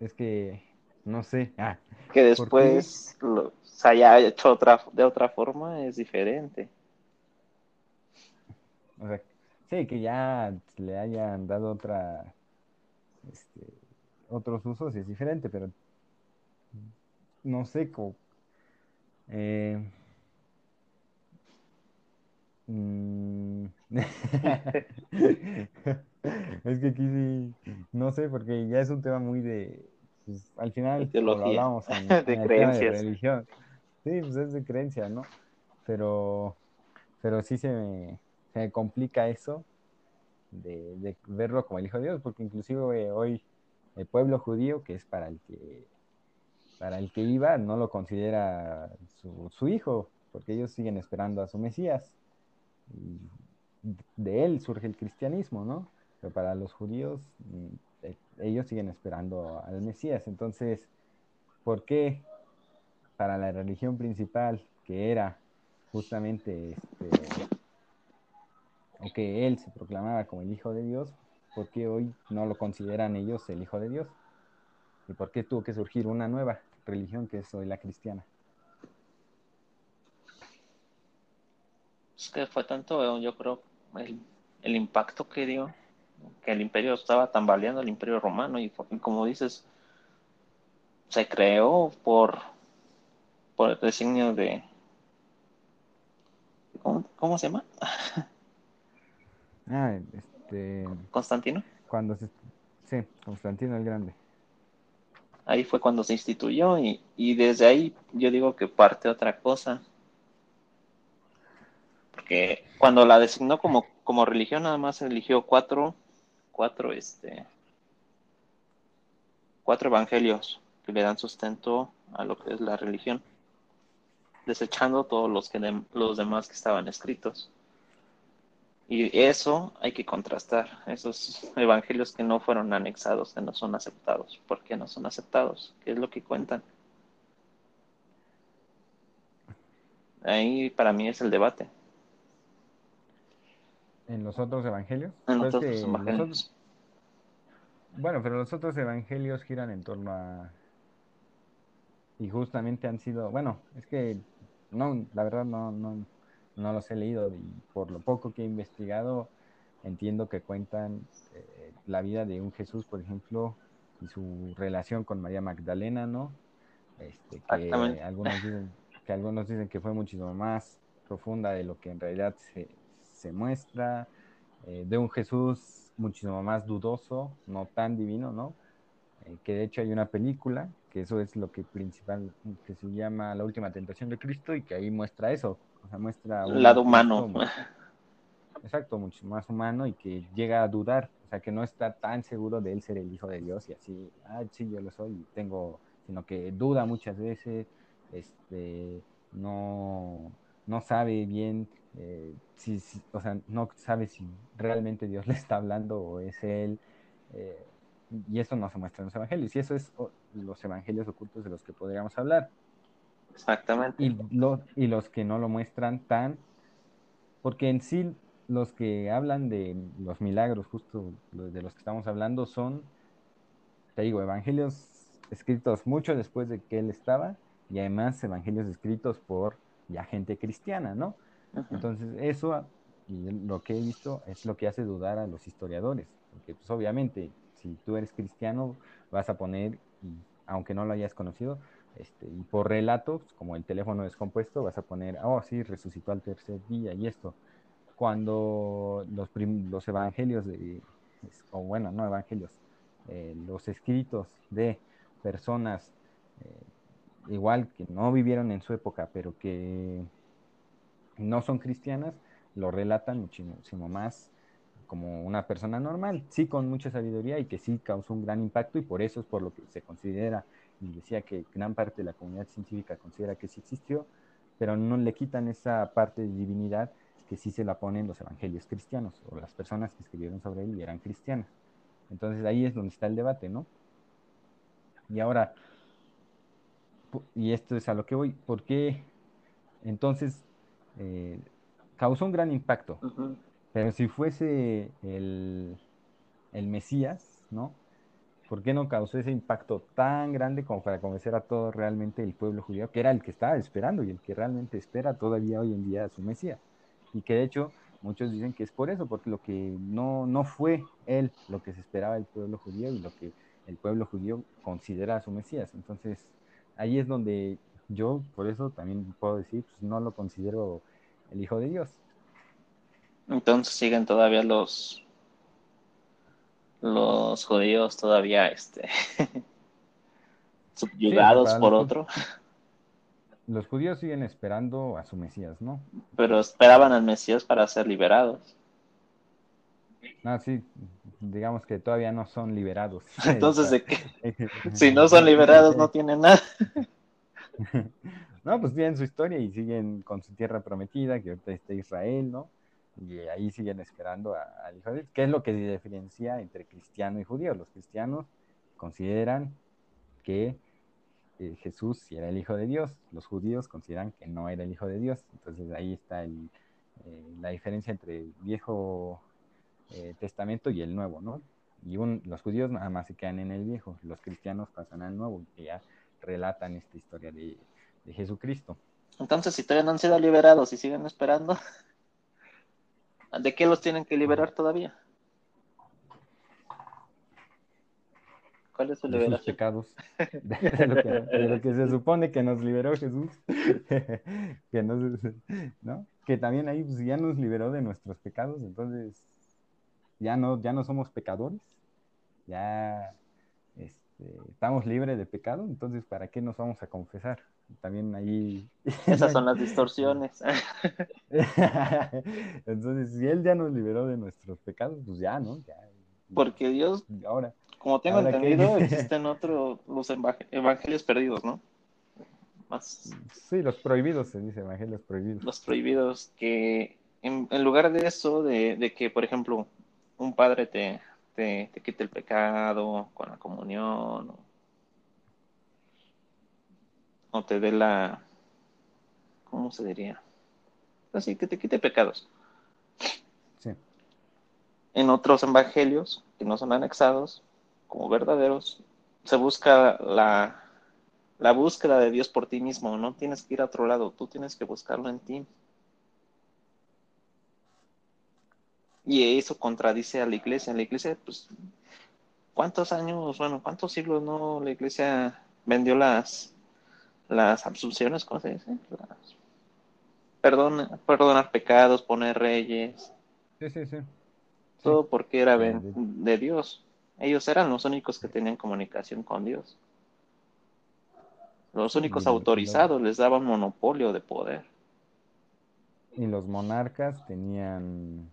Es que... No sé. Ah,
que después se haya hecho otra, de otra forma es diferente.
O sea, sí, que ya le hayan dado otra este, otros usos es diferente, pero no sé cómo. Eh, mm, (laughs) es que aquí sí, no sé, porque ya es un tema muy de, pues, al final lo hablamos (laughs) en, de creencias. de religión. Sí, pues es de creencia, ¿no? Pero, pero sí se me, se me complica eso de, verlo como el Hijo de Dios, porque inclusive hoy el pueblo judío, que es para el que, para el que iba, no lo considera su, hijo, porque ellos siguen esperando a su Mesías. Y de él surge el cristianismo, ¿no? Pero para los judíos, mm, e, ellos siguen esperando al Mesías. Entonces, ¿por qué para la religión principal, que era justamente este, o que él se proclamaba como el Hijo de Dios, ¿por qué hoy no lo consideran ellos el Hijo de Dios? ¿Y por qué tuvo que surgir una nueva religión que es hoy la cristiana?
Es que fue tanto, yo creo, el, impacto que dio, que el imperio estaba tambaleando, el imperio romano, y, como dices, se creó por, por el designio de... cómo se llama? (laughs)
Ah, este.
¿Constantino?
Cuando se. Sí, Constantino el Grande.
Ahí fue cuando se instituyó y, desde ahí yo digo que parte otra cosa. Porque cuando la designó como, como religión, nada más eligió cuatro, cuatro, este, cuatro evangelios que le dan sustento a lo que es la religión, desechando todos los, que los demás que estaban escritos. Y eso hay que contrastar, esos evangelios que no fueron anexados, que no son aceptados. ¿Por qué no son aceptados? ¿Qué es lo que cuentan? Ahí para mí es el debate.
¿En los otros evangelios?
En los otros evangelios.
Bueno, pero los otros evangelios giran en torno a... Y justamente han sido, bueno, es que no, la verdad no, no, no los he leído y por lo poco que he investigado entiendo que cuentan eh, la vida de un Jesús, por ejemplo, y su relación con María Magdalena, ¿no? Este, que algunos dicen que algunos dicen que fue muchísimo más profunda de lo que en realidad se, se muestra, eh, de un Jesús muchísimo más dudoso, no tan divino, ¿no? Eh, que de hecho hay una película, que eso es lo que principal, que se llama La Última Tentación de Cristo y que ahí muestra eso, o sea, muestra...
Un lado humano.
exacto, mucho más humano y que llega a dudar, o sea, que no está tan seguro de él ser el Hijo de Dios y así, ah, sí, yo lo soy y tengo, sino que duda muchas veces, este, no, no sabe bien eh, si, o sea, no sabe si realmente Dios le está hablando o es Él. Eh, y eso no se muestra en los evangelios. Y eso es los evangelios ocultos de los que podríamos hablar.
Exactamente.
Y, y los que no lo muestran tan, porque en sí los que hablan de los milagros, justo de los que estamos hablando, son, te digo, evangelios escritos mucho después de que él estaba y además evangelios escritos por ya gente cristiana, ¿no? Entonces, eso, y lo que he visto, es lo que hace dudar a los historiadores, porque pues obviamente, si tú eres cristiano, vas a poner, aunque no lo hayas conocido, este, y por relatos, como el teléfono descompuesto, vas a poner, oh, sí, resucitó al tercer día y esto. Cuando los, los evangelios, o bueno, no evangelios, eh, los escritos de personas eh, igual que no vivieron en su época, pero que no son cristianas, lo relatan muchísimo más como una persona normal, sí con mucha sabiduría y que sí causó un gran impacto y por eso es por lo que se considera, y decía que gran parte de la comunidad científica considera que sí existió, pero no le quitan esa parte de divinidad que sí se la ponen los evangelios cristianos o las personas que escribieron sobre él y eran cristianas. Entonces ahí es donde está el debate, ¿no? Y ahora, y esto es a lo que voy, ¿por qué entonces eh, causó un gran impacto. Pero si fuese el, el Mesías, ¿no? ¿Por qué no causó ese impacto tan grande como para convencer a todo realmente el pueblo judío, que era el que estaba esperando y el que realmente espera todavía hoy en día a su Mesías? Y que de hecho muchos dicen que es por eso, porque lo que no, no fue él lo que se esperaba el pueblo judío y lo que el pueblo judío considera a su Mesías. Entonces, ahí es donde yo por eso también puedo decir, pues no lo considero el Hijo de Dios.
Entonces siguen todavía los los judíos todavía este (laughs) subyugados por otro.
Los judíos siguen esperando a su Mesías, ¿no?
Pero esperaban al Mesías para ser liberados.
Ah, sí, digamos que todavía no son liberados. (laughs) (laughs)
Entonces, ¿de qué? si no son liberados, no tienen nada.
no, pues tienen su historia y siguen con su tierra prometida, que ahorita está Israel, ¿no? Y ahí siguen esperando al Hijo de Dios. ¿Qué es lo que diferencia entre cristiano y judío? Los cristianos consideran que eh, Jesús era el Hijo de Dios, los judíos consideran que no era el Hijo de Dios. Entonces ahí está eh, la diferencia entre el Viejo eh, Testamento y el Nuevo, ¿no? Y los judíos nada más se quedan en el Viejo, los cristianos pasan al Nuevo, que ya relatan esta historia de, Jesucristo.
Entonces, si todavía no han sido liberados y siguen esperando, (laughs) ¿de qué los tienen que liberar todavía? ¿Cuál es su
liberación? De sus pecados. (laughs) De, lo que, se supone que nos liberó Jesús. (laughs) que, ¿no? que también ahí pues, ya nos liberó de nuestros pecados, entonces ya no, ya no somos pecadores. Ya este, estamos libres de pecado, entonces ¿para qué nos vamos a confesar? También ahí... (laughs) (laughs)
Esas son las distorsiones. (laughs)
entonces, si Él ya nos liberó de nuestros pecados, pues ya, ¿no?
Porque Dios, ahora, como tengo entendido, existen otros, los evangelios perdidos, ¿no?
Más... Sí, los prohibidos, se dice, evangelios prohibidos.
Los prohibidos, que en, lugar de eso, de, que, por ejemplo, un padre te, te, quite el pecado con la comunión, o, te dé la, ¿cómo se diría? Así, que te quite pecados. Sí. En otros evangelios, que no son anexados, como verdaderos, se busca la, la búsqueda de Dios por ti mismo, no tienes que ir a otro lado, tú tienes que buscarlo en ti. Y eso contradice a la iglesia. La iglesia, pues, ¿cuántos años, bueno, cuántos siglos no la iglesia vendió las, las absoluciones, ¿cómo se dice? perdón, perdonar pecados, poner reyes.
Sí, sí, sí.
Todo porque era de Dios. Ellos eran los únicos que tenían comunicación con Dios. Los únicos autorizados les daban monopolio de poder.
Y los monarcas tenían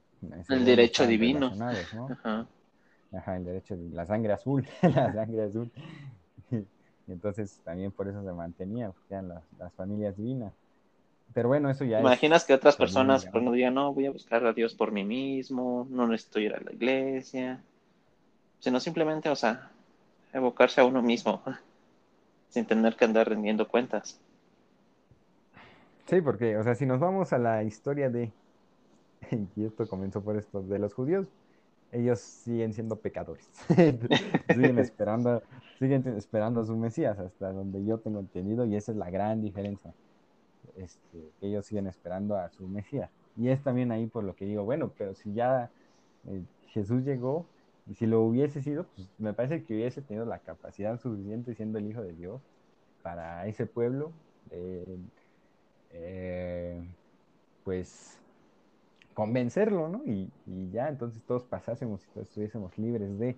el derecho divino.
Ajá. el derecho de la sangre azul, (laughs) la sangre azul. (laughs) Y entonces también por eso se mantenía, porque eran las, familias divinas. Pero bueno, eso ya
¿Imaginas que otras personas pues, no digan, no, voy a buscar a Dios por mí mismo, no necesito ir a la iglesia? Sino simplemente, o sea, evocarse a uno mismo, (laughs) sin tener que andar rendiendo cuentas.
Sí, porque, o sea, si nos vamos a la historia de (laughs) y esto comenzó por esto, de los judíos, ellos siguen siendo pecadores. (laughs) siguen esperando, siguen esperando a su Mesías, hasta donde yo tengo entendido, y esa es la gran diferencia. Este, ellos siguen esperando a su Mesías. Y es también ahí por lo que digo, bueno, pero si ya eh, Jesús llegó, y si lo hubiese sido, pues me parece que hubiese tenido la capacidad suficiente siendo el Hijo de Dios para ese pueblo, eh, pues convencerlo, ¿no? Y, ya entonces todos pasásemos y todos estuviésemos libres de.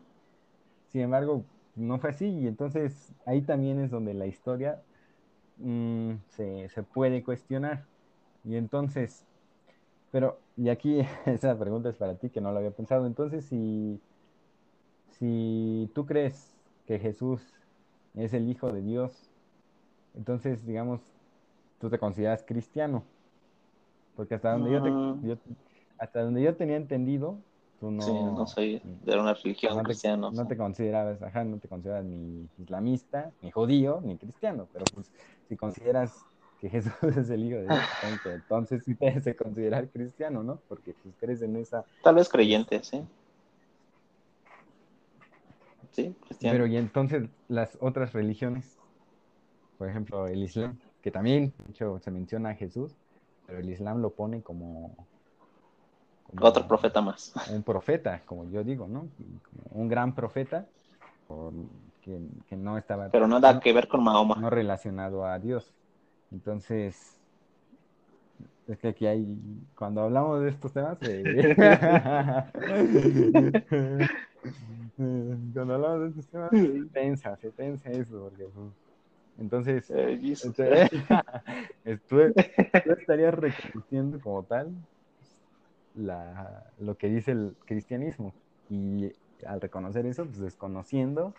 Sin embargo, no fue así y entonces ahí también es donde la historia mm, se, puede cuestionar. Y entonces, pero, y aquí (laughs) esa pregunta es para ti que no lo había pensado. Entonces, si, si tú crees que Jesús es el Hijo de Dios, entonces, digamos, tú te consideras cristiano. Porque hasta donde yo, te, hasta donde yo tenía entendido, tú no...
Sí, no soy de una religión
no
cristiana.
No te considerabas, ajá, no te consideras ni islamista, ni judío, ni cristiano, pero pues si consideras que Jesús (laughs) es el Hijo de Dios, (laughs) entonces sí te debes considerar cristiano, ¿no? Porque pues crees en esa...
Tal vez creyente, sí. Sí, cristiano.
Pero y entonces las otras religiones, por ejemplo, el Islam, que también, de hecho, se menciona a Jesús, pero el Islam lo pone como,
otro profeta más. (laughs)
Un profeta, como yo digo, ¿no? Un gran profeta que, no estaba...
Pero nada que ver con Mahoma.
No relacionado a Dios. Entonces, es que aquí hay, cuando hablamos de estos temas, eh, (laughs) (laughs) cuando hablamos de estos temas, se tensa, se tensa eso, porque pues, entonces, eh, (laughs) tú, estarías reconociendo como tal la, lo que dice el cristianismo. Y al reconocer eso, pues desconociendo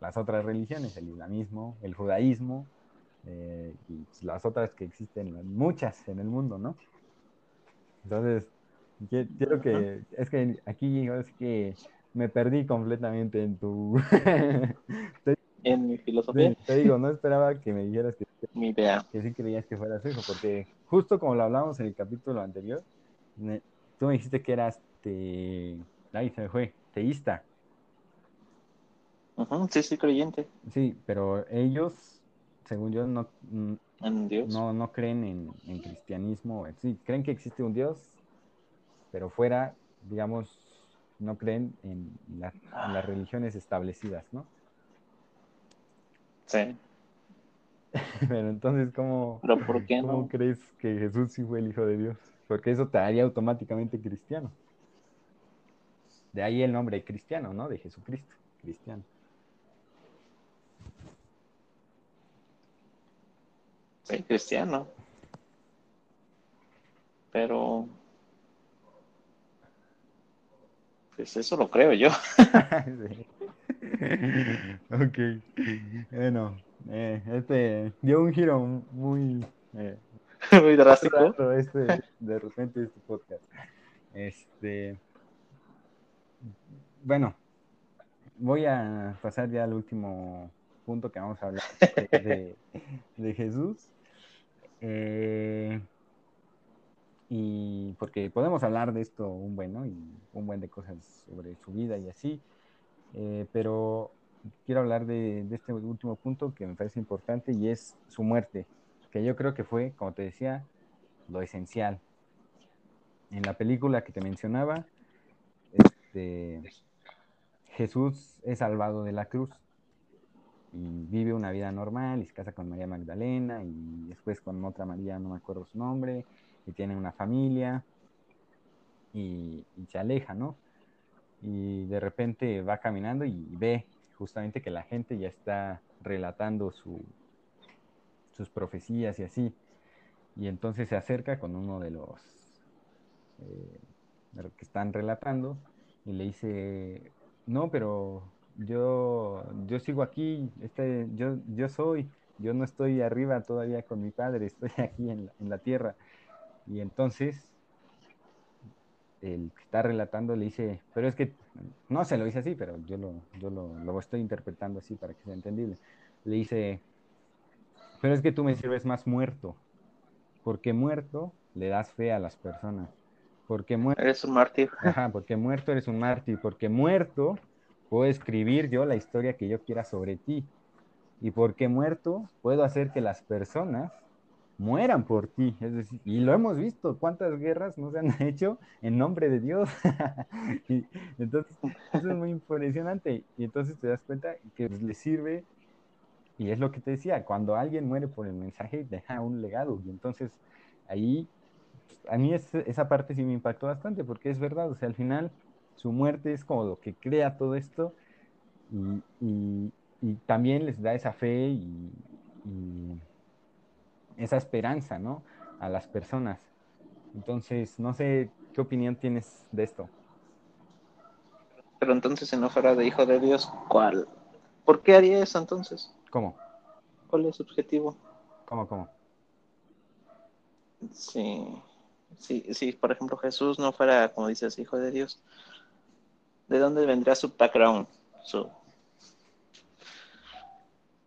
las otras religiones, el islamismo, el judaísmo eh, y pues, las otras que existen, muchas en el mundo, ¿no? Entonces, quiero que, es que aquí es que me perdí completamente en tu... (laughs)
en mi filosofía.
te digo, no esperaba que me dijeras que,
mi idea.
que sí creías que fueras eso, porque justo como lo hablamos en el capítulo anterior, tú me dijiste que eras te... Ay, se me fue, teísta.
sí, sí, creyente.
Sí, pero ellos, según yo, no,
¿En Dios?
no, no creen en, en cristianismo. Sí, creen que existe un Dios, pero fuera, digamos, no creen en, las religiones establecidas, ¿no?
Sí. (laughs)
Pero entonces, ¿cómo,
por qué
¿cómo crees que Jesús sí fue el Hijo de Dios? Porque eso te haría automáticamente cristiano. De ahí el nombre cristiano, ¿no? De Jesucristo, cristiano.
Sí, cristiano. Pero Pues eso lo creo yo. (laughs) (laughs)
ok. Bueno, eh, este dio un giro muy...
Eh, (laughs) muy drástico.
Este, de repente este podcast. Este... Bueno, voy a pasar ya al último punto que vamos a hablar de, de Jesús. Eh, y porque podemos hablar de esto un buen, Y un buen de cosas sobre su vida y así, eh, pero quiero hablar de, este último punto que me parece importante y es su muerte, que yo creo que fue, como te decía, lo esencial. En la película que te mencionaba, este, Jesús es salvado de la cruz y vive una vida normal y se casa con María Magdalena y después con otra María, no me acuerdo su nombre, y tiene una familia y, se aleja, ¿no? Y de repente va caminando y ve justamente que la gente ya está relatando su, sus profecías y así. Y entonces se acerca con uno de los eh, que están relatando y le dice, no, pero yo, yo sigo aquí, este, yo, yo soy, yo no estoy arriba todavía con mi padre, estoy (laughs) aquí en la tierra. Y entonces el que está relatando le dice, pero es que no se lo dice así, pero yo lo, yo lo, estoy interpretando así para que sea entendible. Le dice, pero es que tú me sirves más muerto, porque muerto le das fe a las personas. Porque muerto,
eres un mártir.
Ajá, porque muerto eres un mártir, porque muerto puedo escribir yo la historia que yo quiera sobre ti. Y porque muerto puedo hacer que las personas mueran por ti. Es decir, y lo hemos visto, cuántas guerras no se han (laughs) hecho en nombre de Dios. (laughs) y, entonces, eso es muy impresionante. Y entonces te das cuenta que le sirve, y es lo que te decía, cuando alguien muere por el mensaje, deja un legado. Y entonces ahí, a mí esa parte sí me impactó bastante, porque es verdad, o sea, al final su muerte es como lo que crea todo esto. Y, también les da esa fe y esa esperanza, ¿no? A las personas. Entonces, no sé qué opinión tienes de esto.
Pero entonces, si no fuera de hijo de Dios, ¿cuál? ¿Por qué haría eso entonces?
¿Cómo?
¿Cuál es su objetivo?
¿Cómo, cómo?
Sí, sí, sí, por ejemplo, Jesús no fuera, como dices, hijo de Dios, ¿de dónde vendría su background? Su,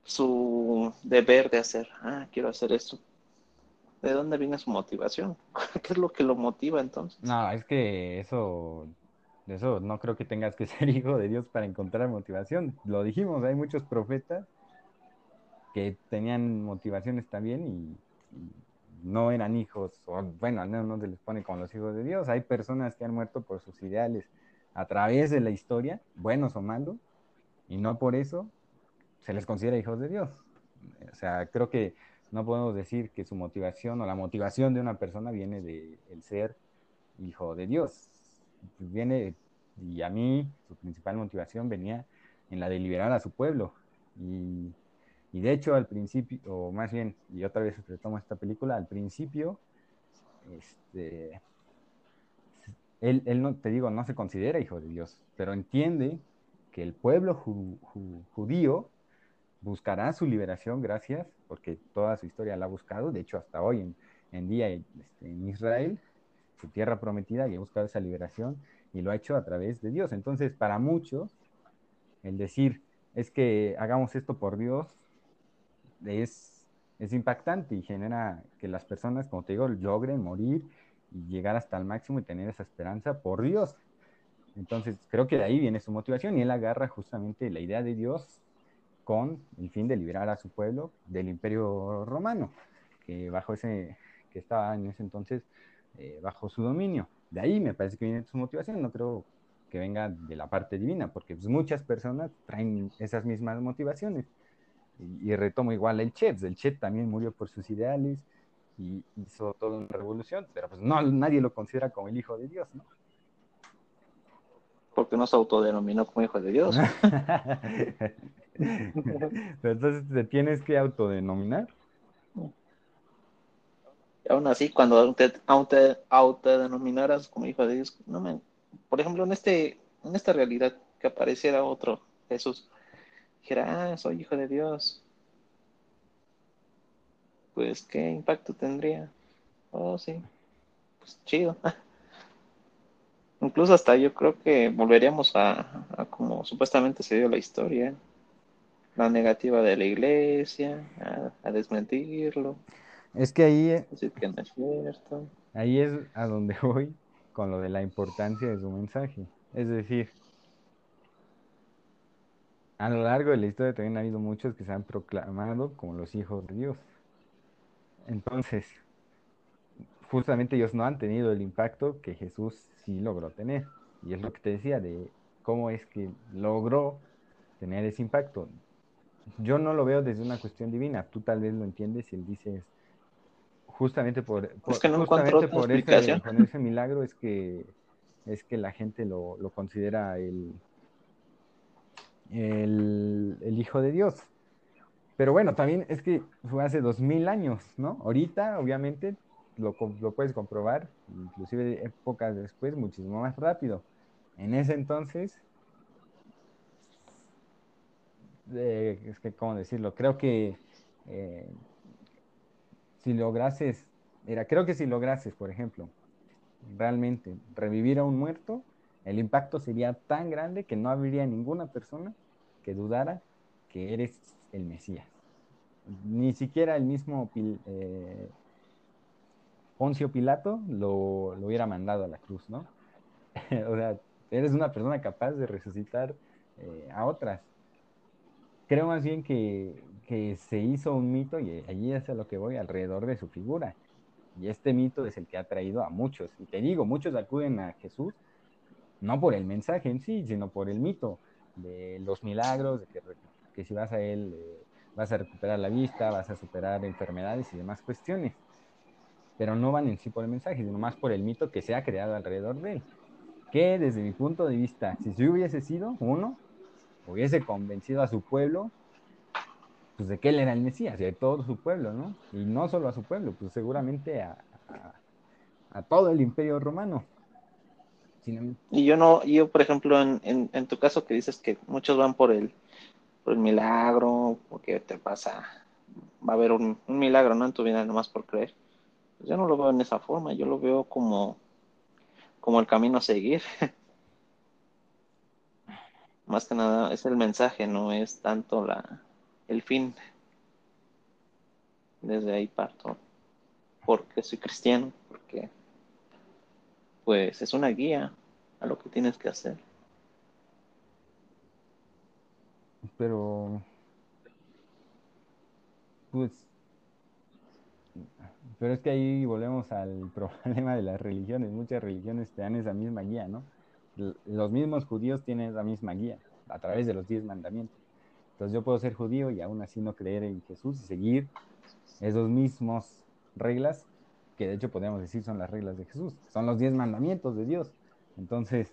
su deber de hacer, ah, quiero hacer esto. ¿De dónde viene su motivación? (laughs) ¿Qué es lo que lo motiva entonces?
No, es que eso, eso no creo que tengas que (laughs) ser hijo de Dios para encontrar motivación. Lo dijimos, hay muchos profetas que tenían motivaciones también y, no eran hijos, o bueno, al menos no se les pone como los hijos de Dios. Hay personas que han muerto por sus ideales a través de la historia, buenos o malos, y no por eso se les considera hijos de Dios. O sea, creo que no podemos decir que su motivación o la motivación de una persona viene de el ser hijo de Dios. Viene, y a mí su principal motivación venía en la de liberar a su pueblo. Y, de hecho al principio, o más bien, y otra vez retomo esta película, al principio, este, él, él, no, te digo, no se considera hijo de Dios, pero entiende que el pueblo judío buscará su liberación, gracias, porque toda su historia la ha buscado, de hecho hasta hoy en, día este, en Israel, su tierra prometida, y ha buscado esa liberación y lo ha hecho a través de Dios. Entonces, para muchos, el decir es que hagamos esto por Dios es, es impactante y genera que las personas, como te digo, logren morir y llegar hasta el máximo y tener esa esperanza por Dios. Entonces, creo que de ahí viene su motivación y él agarra justamente la idea de Dios con el fin de liberar a su pueblo del imperio romano, que bajo ese, que estaba en ese entonces eh, bajo su dominio. De ahí me parece que viene su motivación, no creo que venga de la parte divina, porque pues, muchas personas traen esas mismas motivaciones. Y, retomo igual el Chet, el Chet también murió por sus ideales y hizo toda una revolución, pero pues no, nadie lo considera como el hijo de Dios, ¿no?
Porque no se autodenominó como hijo de Dios. (laughs)
Pero entonces te tienes que autodenominar.
aún así, cuando te, te autodenominaras como hijo de Dios, no me, por ejemplo, en este, en esta realidad que apareciera otro Jesús dijera, ah, soy hijo de Dios, pues qué impacto tendría. Oh, sí, pues chido. Incluso hasta yo creo que volveríamos a, como supuestamente se dio la historia, la negativa de la iglesia, a, desmentirlo.
Es que ahí,
decir que no es cierto.
ahí es a donde (laughs) voy con lo de la importancia de su mensaje. Es decir, a lo largo de la historia también ha habido muchos que se han proclamado como los hijos de Dios. Entonces, justamente ellos no han tenido el impacto que Jesús sí logró tener. Y es lo que te decía de cómo es que logró tener ese impacto. Yo no lo veo desde una cuestión divina, tú tal vez lo entiendes y él dices, justamente por, justamente por ese, ese, milagro es que es que la gente lo, considera el, el, el, Hijo de Dios. Pero bueno, también es que fue hace dos mil años, ¿no? Ahorita, obviamente, lo, lo puedes comprobar, inclusive épocas después, muchísimo más rápido. En ese entonces, es que, ¿cómo decirlo? Creo que eh, si lograses, era, creo que si lograses, por ejemplo, realmente revivir a un muerto, el impacto sería tan grande que no habría ninguna persona que dudara que eres el Mesías. Ni siquiera el mismo eh, Poncio Pilato lo, hubiera mandado a la cruz, ¿no? (laughs) o sea, eres una persona capaz de resucitar eh, a otras. Creo más bien que, que, se hizo un mito, y allí es a lo que voy, alrededor de su figura. Y este mito es el que ha traído a muchos. Y te digo, muchos acuden a Jesús no por el mensaje en sí, sino por el mito de los milagros, de que, que si vas a él eh, vas a recuperar la vista, vas a superar enfermedades y demás cuestiones pero no van en sí por el mensaje, sino más por el mito que se ha creado alrededor de él. Que desde mi punto de vista, si yo hubiese sido uno, hubiese convencido a su pueblo, pues de que él era el Mesías, y de todo su pueblo, ¿no? Y no solo a su pueblo, pues seguramente a, a, todo el imperio romano.
Y yo no, yo por ejemplo, en, en, tu caso que dices que muchos van por el, por el milagro, porque te pasa, va a haber un, un milagro, ¿no? En tu vida, nomás por creer yo no lo veo en esa forma, yo lo veo como, como el camino a seguir. (laughs) Más que nada es el mensaje, no es tanto la, el fin. Desde ahí parto. Porque soy cristiano, porque pues es una guía a lo que tienes que hacer.
Pero pues pero es que ahí volvemos al (laughs) problema de las religiones. Muchas religiones te dan esa misma guía, ¿no? Los mismos judíos tienen esa misma guía a través de los diez mandamientos. Entonces yo puedo ser judío y aún así no creer en Jesús y seguir esos mismos reglas, que de hecho podríamos decir son las reglas de Jesús, son los diez mandamientos de Dios. Entonces,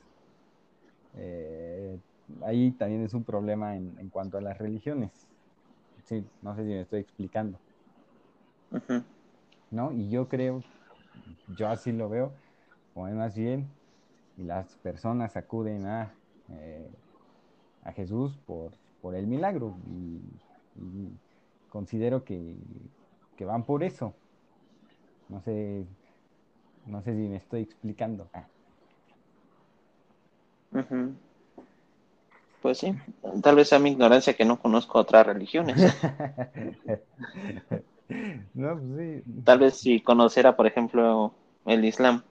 eh, ahí también es un problema en, cuanto a las religiones. Sí, no sé si me estoy explicando. ¿No? Y yo creo, yo así lo veo, como más bien, y las personas acuden a, eh, a Jesús por, por el milagro y, considero que, van por eso. No sé, no sé si me estoy explicando. Ah.
Pues sí, tal vez sea mi ignorancia que no conozco otras religiones. (laughs) (laughs)
No, pues
Tal vez si conociera, por ejemplo, el Islam,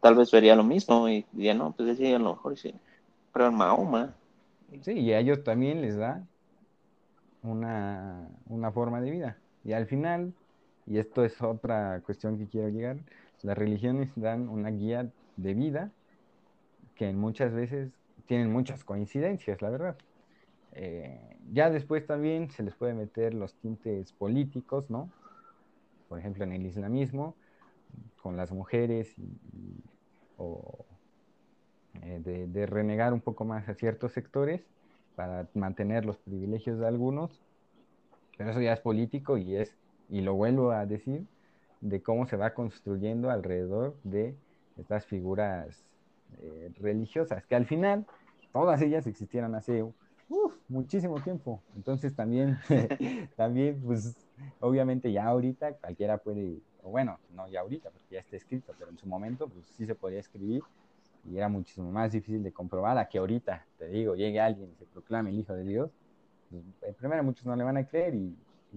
tal vez vería lo mismo y diría, no, pues sí, a lo mejor sí, pero en Mahoma.
Sí, y a ellos también les da una, una forma de vida. Y al final, y esto es otra cuestión que quiero llegar, las religiones dan una guía de vida que muchas veces tienen muchas coincidencias, la verdad. Eh, ya después también se les puede meter los tintes políticos, ¿no? Por ejemplo, en el islamismo, con las mujeres o eh, de, renegar un poco más a ciertos sectores para mantener los privilegios de algunos, pero eso ya es político y es, y lo vuelvo a decir, de cómo se va construyendo alrededor de estas figuras eh, religiosas, que al final todas ellas existieron hace muchísimo tiempo. Entonces también, (laughs) también, pues obviamente ya ahorita cualquiera puede, o bueno, no ya ahorita, porque ya está escrito, pero en su momento, pues sí se podía escribir y era muchísimo más difícil de comprobar a que ahorita, te digo, llegue alguien y se proclame el Hijo de Dios. Pues, primero muchos no le van a creer y,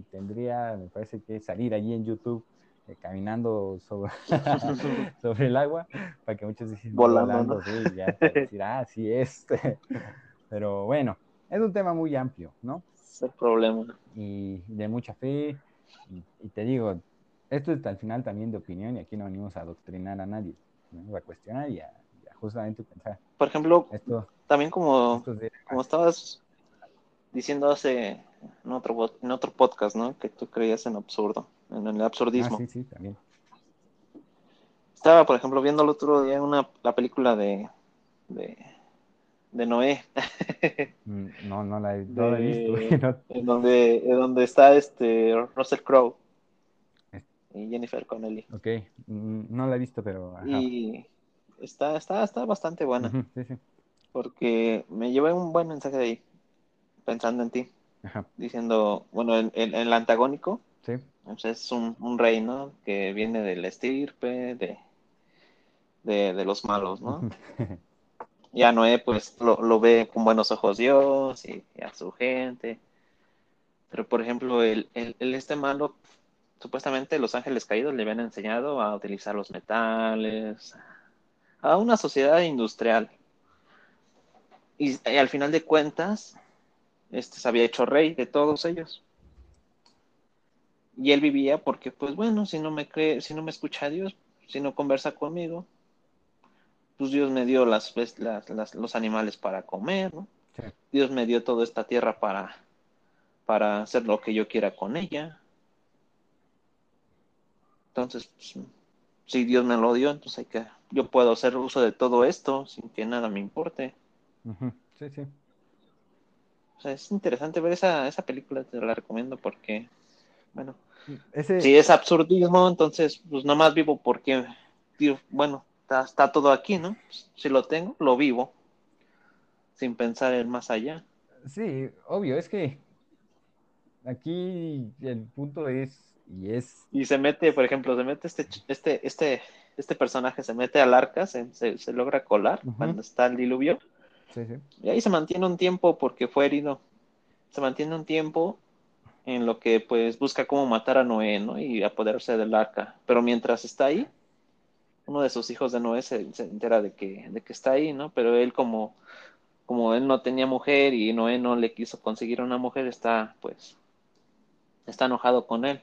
tendría, me parece que salir allí en YouTube eh, caminando sobre, (laughs) sobre el agua para que muchos dicen volando, sí, ya decir, ah, sí es. (laughs) Pero bueno, es un tema muy amplio, ¿no?
Es el problema.
Y de mucha fe. Y, te digo, esto es al final también de opinión y aquí no venimos a adoctrinar a nadie, ¿no? a cuestionar y a, justamente pensar.
Por ejemplo, esto, también como, como estabas diciendo hace en otro, en otro podcast, ¿no? Que tú creías en absurdo, en el absurdismo.
Ah, sí, sí, también.
Estaba, por ejemplo, viendo el otro día una, la película de de Noé. (laughs)
Mm, no, no la he, visto. (laughs)
en, donde, donde está este Russell Crowe y Jennifer Connelly.
Ok, mm, no la he visto, pero...
Y está, está, está bastante buena. sí, sí. Porque me llevé un buen mensaje de ahí, pensando en ti. Diciendo, bueno, el, el, antagónico sí. Pues, es un, un, rey, ¿no? Que viene del estirpe, de, de, de los malos, ¿no? (laughs) Y a Noé pues lo, ve con buenos ojos Dios y, a su gente. Pero por ejemplo, el, este malo, supuestamente los ángeles caídos le habían enseñado a utilizar los metales, a una sociedad industrial. Y, al final de cuentas, este se había hecho rey de todos ellos. Y él vivía porque, pues bueno, si no me cree, si no me escucha Dios, si no conversa conmigo, pues Dios me dio las, los animales para comer, ¿no? Dios me dio toda esta tierra para, para hacer lo que yo quiera con ella. Entonces, pues, si Dios me lo dio, entonces hay que, yo puedo hacer uso de todo esto sin que nada me importe.
Sí, sí.
O sea, es interesante ver esa, esa película, te la recomiendo porque, bueno, si es absurdismo, entonces, pues nomás vivo porque, bueno, está, todo aquí, ¿no? Si lo tengo, lo vivo, sin pensar en más allá.
Sí, obvio, es que aquí el punto es, y es...
Y se mete, por ejemplo, se mete este, este, este, este personaje, se mete al arca, se, logra colar cuando está el diluvio. Sí, sí. Y ahí se mantiene un tiempo porque fue herido. Se mantiene un tiempo en lo que pues busca cómo matar a Noé, ¿no? Y apoderarse del arca. Pero mientras está ahí, uno de sus hijos de Noé se, entera de que, de que está ahí, ¿no? Pero él como, como él no tenía mujer y Noé no le quiso conseguir una mujer, está pues, está enojado con él.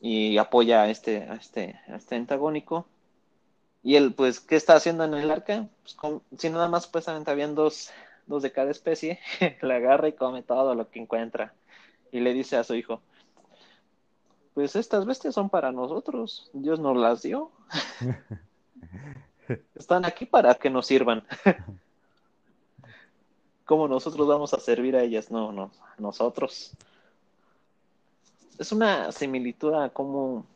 Y apoya a este, a este, a este antagónico. Y él, pues, ¿qué está haciendo en el arca? Pues, si nada más supuestamente habían dos, dos de cada especie, (laughs) le agarra y come todo lo que encuentra. Y le dice a su hijo, pues estas bestias son para nosotros, Dios nos las dio. (laughs) Están aquí para que nos sirvan. ¿Cómo nosotros vamos a servir a ellas? No, no, nosotros. Es una similitud a cómo,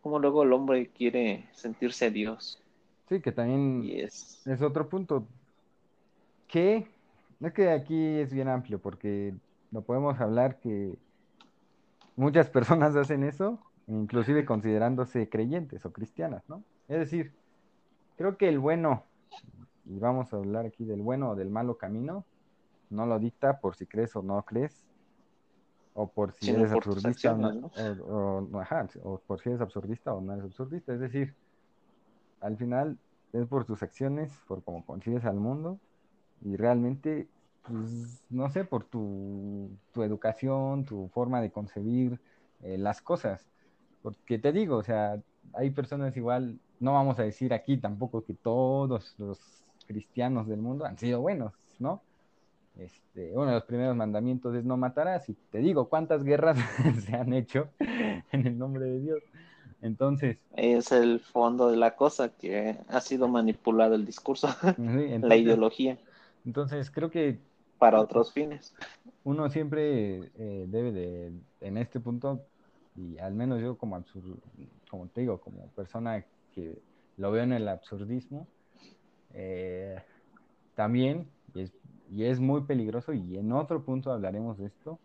cómo luego el hombre quiere sentirse Dios.
Sí, que también es... es otro punto. Que, es que aquí es bien amplio, porque no podemos hablar que muchas personas (laughs) hacen eso, inclusive considerándose creyentes o cristianas, ¿no? Es decir, creo que el bueno, y vamos a hablar aquí del bueno o del malo camino, no lo dicta por si crees o no crees, o por si eres absurdista o no, o, por si eres absurdista o no eres absurdista. Es decir, al final es por tus acciones, por cómo concibes al mundo, y realmente pues, no sé, por tu, educación, tu forma de concebir eh, las cosas. Porque te digo, o sea, hay personas igual, no vamos a decir aquí tampoco que todos los cristianos del mundo han sido buenos, ¿no? Este, uno de los primeros mandamientos es no matarás, y te digo cuántas guerras (laughs) se han hecho en el nombre de Dios. Entonces.
Es el fondo de la cosa que ha sido manipulado el discurso, (laughs) la ideología.
Entonces, creo que
para otros fines.
Uno siempre eh, debe de, en este punto, y al menos yo como como te digo, como persona que lo veo en el absurdismo, eh, también, y es, y es muy peligroso, y en otro punto hablaremos de esto,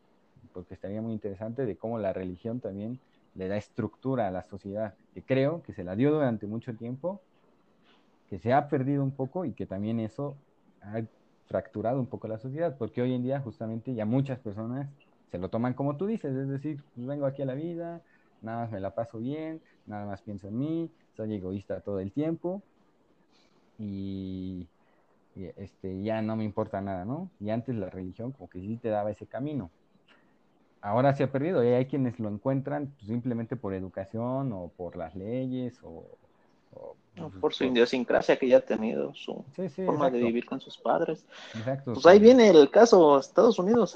porque estaría muy interesante, de cómo la religión también le da estructura a la sociedad, que creo que se la dio durante mucho tiempo, que se ha perdido un poco y que también eso ha fracturado un poco la sociedad, porque hoy en día justamente ya muchas personas se lo toman como tú dices, es decir, pues vengo aquí a la vida, nada más me la paso bien, nada más pienso en mí, soy egoísta todo el tiempo y, este, ya no me importa nada, ¿no? Y antes la religión como que sí te daba ese camino. Ahora se ha perdido y hay quienes lo encuentran pues, simplemente por educación o por las leyes o,
por su idiosincrasia que ya ha tenido, su forma de vivir con sus padres.
Exacto.
Pues ahí viene el caso Estados Unidos.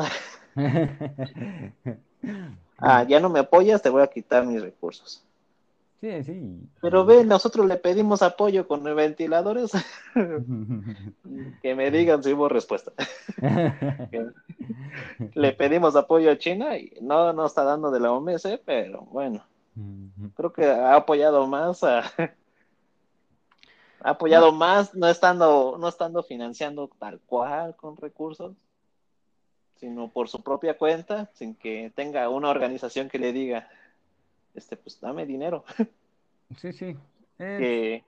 (laughs) ah, ya no me apoyas, te voy a quitar mis recursos.
Sí, sí.
Pero ve, nosotros le pedimos apoyo con ventiladores. (laughs) que me digan si hubo respuesta. (laughs) le pedimos apoyo a China y no nos está dando de la OMS, pero bueno. Creo que ha apoyado más a, ha apoyado más, no estando, no estando financiando tal cual con recursos, sino por su propia cuenta, sin que tenga una organización que le diga, este, pues dame dinero.
Sí, sí.
Que,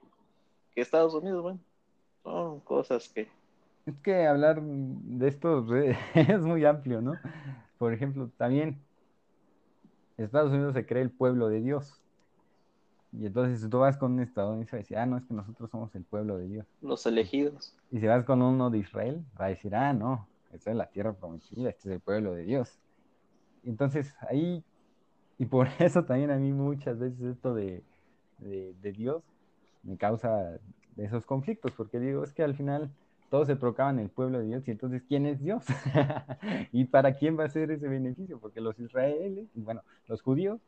Estados Unidos, bueno, son cosas que...
Es que hablar de esto (laughs) es muy amplio, ¿no? Por ejemplo, también Estados Unidos se cree el pueblo de Dios. Y entonces tú vas con un estadounidense y dice, ah, no, es que nosotros somos el pueblo de Dios.
Los elegidos.
Y si vas con uno de Israel, va a decir, ah, no, esta es la tierra prometida, este es el pueblo de Dios. entonces ahí, y por (laughs) eso también a mí muchas veces esto de, de, Dios me causa esos conflictos, porque digo, es que al final todos se proclaman el pueblo de Dios, y entonces, ¿quién es Dios? (laughs) ¿Y para quién va a ser ese beneficio? Porque los israelíes, bueno, los judíos,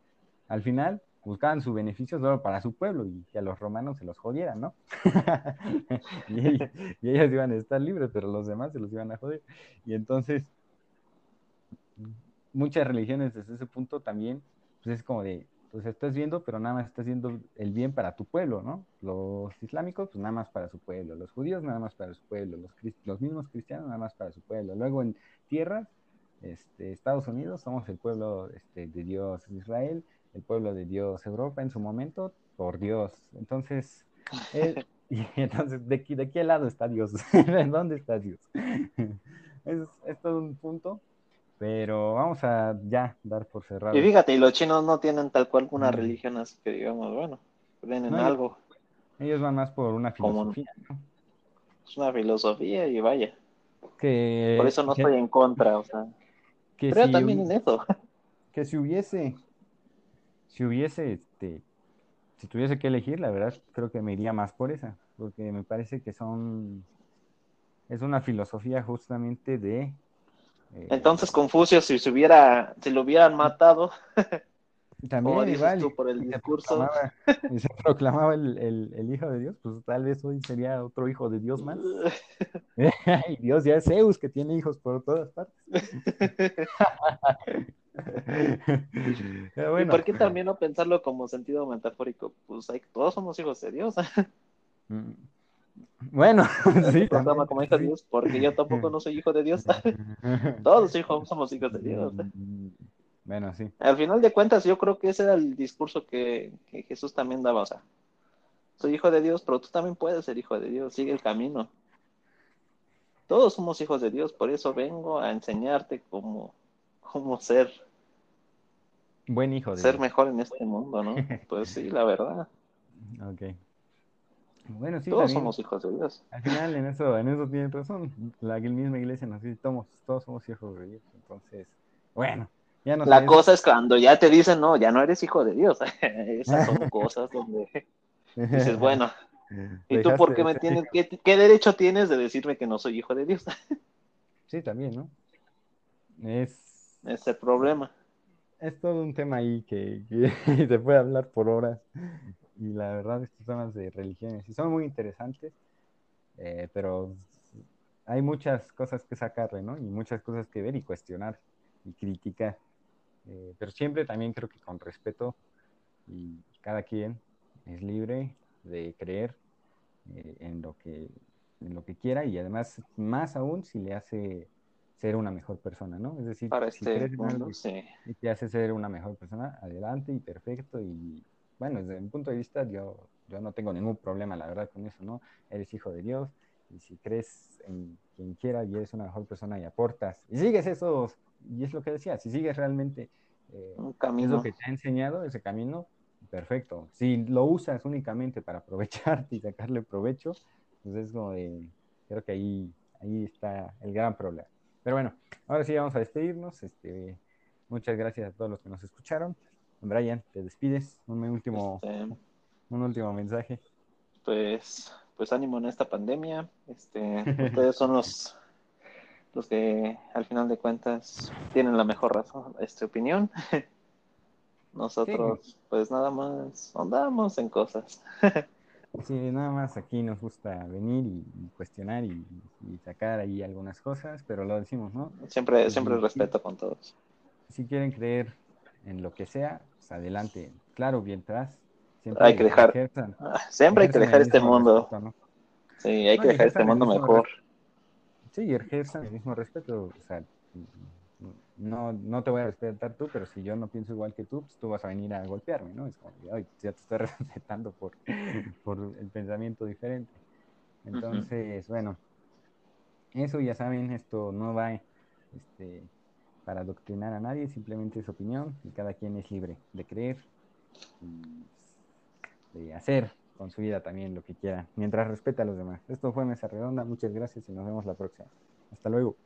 al final buscaban su beneficio solo para su pueblo y que a los romanos se los jodieran, ¿no? (laughs) y, ellos, iban a estar libres, pero los demás se los iban a joder. Y entonces, muchas religiones desde ese punto también, pues es como de, pues estás viendo, pero nada más estás viendo el bien para tu pueblo, ¿no? Los islámicos, pues nada más para su pueblo, los judíos nada más para su pueblo, los, los mismos cristianos nada más para su pueblo. Luego en tierras, este, Estados Unidos, somos el pueblo este, de Dios, Israel, el pueblo de Dios, Europa en su momento, por Dios. Entonces, eh, (laughs) y (laughs) entonces ¿de, qué, ¿de qué lado está Dios? (laughs) ¿Dónde está Dios? es, todo un punto, pero vamos a ya dar por cerrado.
Y fíjate, y los chinos no tienen tal cual una religión así que digamos, bueno, creen en algo.
Ellos van más por una filosofía.
Es una filosofía y vaya. Que, por eso no estoy en contra, o sea. Que creo también en eso.
Que si hubiese si hubiese, este, si tuviese que elegir, la verdad creo que me iría más por esa, porque me parece que son, es una filosofía justamente de...
Eh, Entonces Confucio, si se hubiera, si lo hubieran matado, (laughs)
también igual,
tú, por el discurso.
y se proclamaba (laughs) el, el, hijo de Dios, pues tal vez hoy sería otro hijo de Dios más. (laughs) y Dios ya es Zeus que tiene hijos por todas partes. (laughs)
¿Y por qué también no pensarlo como sentido metafórico? Pues hay, todos somos hijos de Dios.
Mm. bueno, (laughs) sí.
como hijo de Dios, porque yo tampoco no soy hijo de Dios. (laughs) todos hijos, somos hijos de Dios.
Bueno, sí.
Al final de cuentas, yo creo que ese era el discurso que, que Jesús también daba. O sea, soy hijo de Dios, pero tú también puedes ser hijo de Dios. Sigue el camino. Todos somos hijos de Dios, por eso vengo a enseñarte cómo cómo ser.
Buen hijo.
De ser mejor en este mundo, ¿no? (laughs) Pues sí, la verdad.
Ok. Bueno, sí,
todos somos hijos de Dios.
Al final, en eso, en eso tienen razón. La misma iglesia nos dice, todos, todos somos hijos de Dios. Entonces, bueno,
ya no La cosa es cuando ya te dicen, no, ya no eres hijo de Dios. (laughs) Esas son (laughs) cosas donde dices, bueno, ¿y tú por qué me tienes, qué, qué derecho tienes de decirme que no soy hijo de Dios?
sí, también, ¿no? Es
es problema.
Es todo un tema ahí que, (laughs) se puede hablar por horas. Y la verdad, estos temas de religiones son muy interesantes, eh, pero hay muchas cosas que sacarle, ¿no? Y muchas cosas que ver y cuestionar y criticar. Eh, pero siempre también creo que con respeto y cada quien es libre de creer eh, en lo que en lo que quiera y además más aún si le hace ser una mejor persona, ¿no? Es decir,
Para
si
este mundo, sí.
y te hace ser una mejor persona, adelante y perfecto y bueno, desde mi punto de vista yo, yo no tengo ningún problema, la verdad, con eso, ¿no? Eres hijo de Dios y si crees en quien quiera y eres una mejor persona y aportas y sigues eso, y es lo que decía, si sigues realmente eh,
Un
es
camino.
lo que te ha enseñado ese camino, perfecto. Si lo usas únicamente para aprovecharte y sacarle provecho, pues es como de, creo que ahí, ahí está el gran problema. Pero bueno, ahora sí vamos a despedirnos. Este, muchas gracias a todos los que nos escucharon. Brian, te despides. Un último,
Este,
un último mensaje.
pues, pues ánimo en esta pandemia. Este, (laughs) ustedes son los, los que al final de cuentas tienen la mejor razón, este opinión. (laughs) Nosotros, pues nada más andamos en cosas. (laughs)
Sí, nada más aquí nos gusta venir y, y cuestionar y, y sacar ahí algunas cosas, pero lo decimos, ¿no?
Siempre, siempre
Sí.
respeto con todos.
Si quieren creer en lo que sea, pues adelante. Claro, mientras siempre
Hay que dejar-
ejerzan- (laughs)
Siempre hay que dejar este mundo.
respeto, ¿no?
Sí, hay que
No,
dejar este mundo mejor.
Sí, ejerzan el mismo respeto. O sea, no, no te voy a respetar tú, pero si yo no pienso igual que tú, pues tú vas a venir a golpearme, ¿no? Es como, que, ay, ya te estoy (laughs) respetando por, por el pensamiento diferente. Entonces, bueno, eso ya saben, esto no va este, para adoctrinar a nadie, simplemente es opinión y cada quien es libre de creer y de hacer con su vida también lo que quiera, mientras respeta a los demás. Esto fue Mesa Redonda, muchas gracias y nos vemos la próxima. Hasta luego.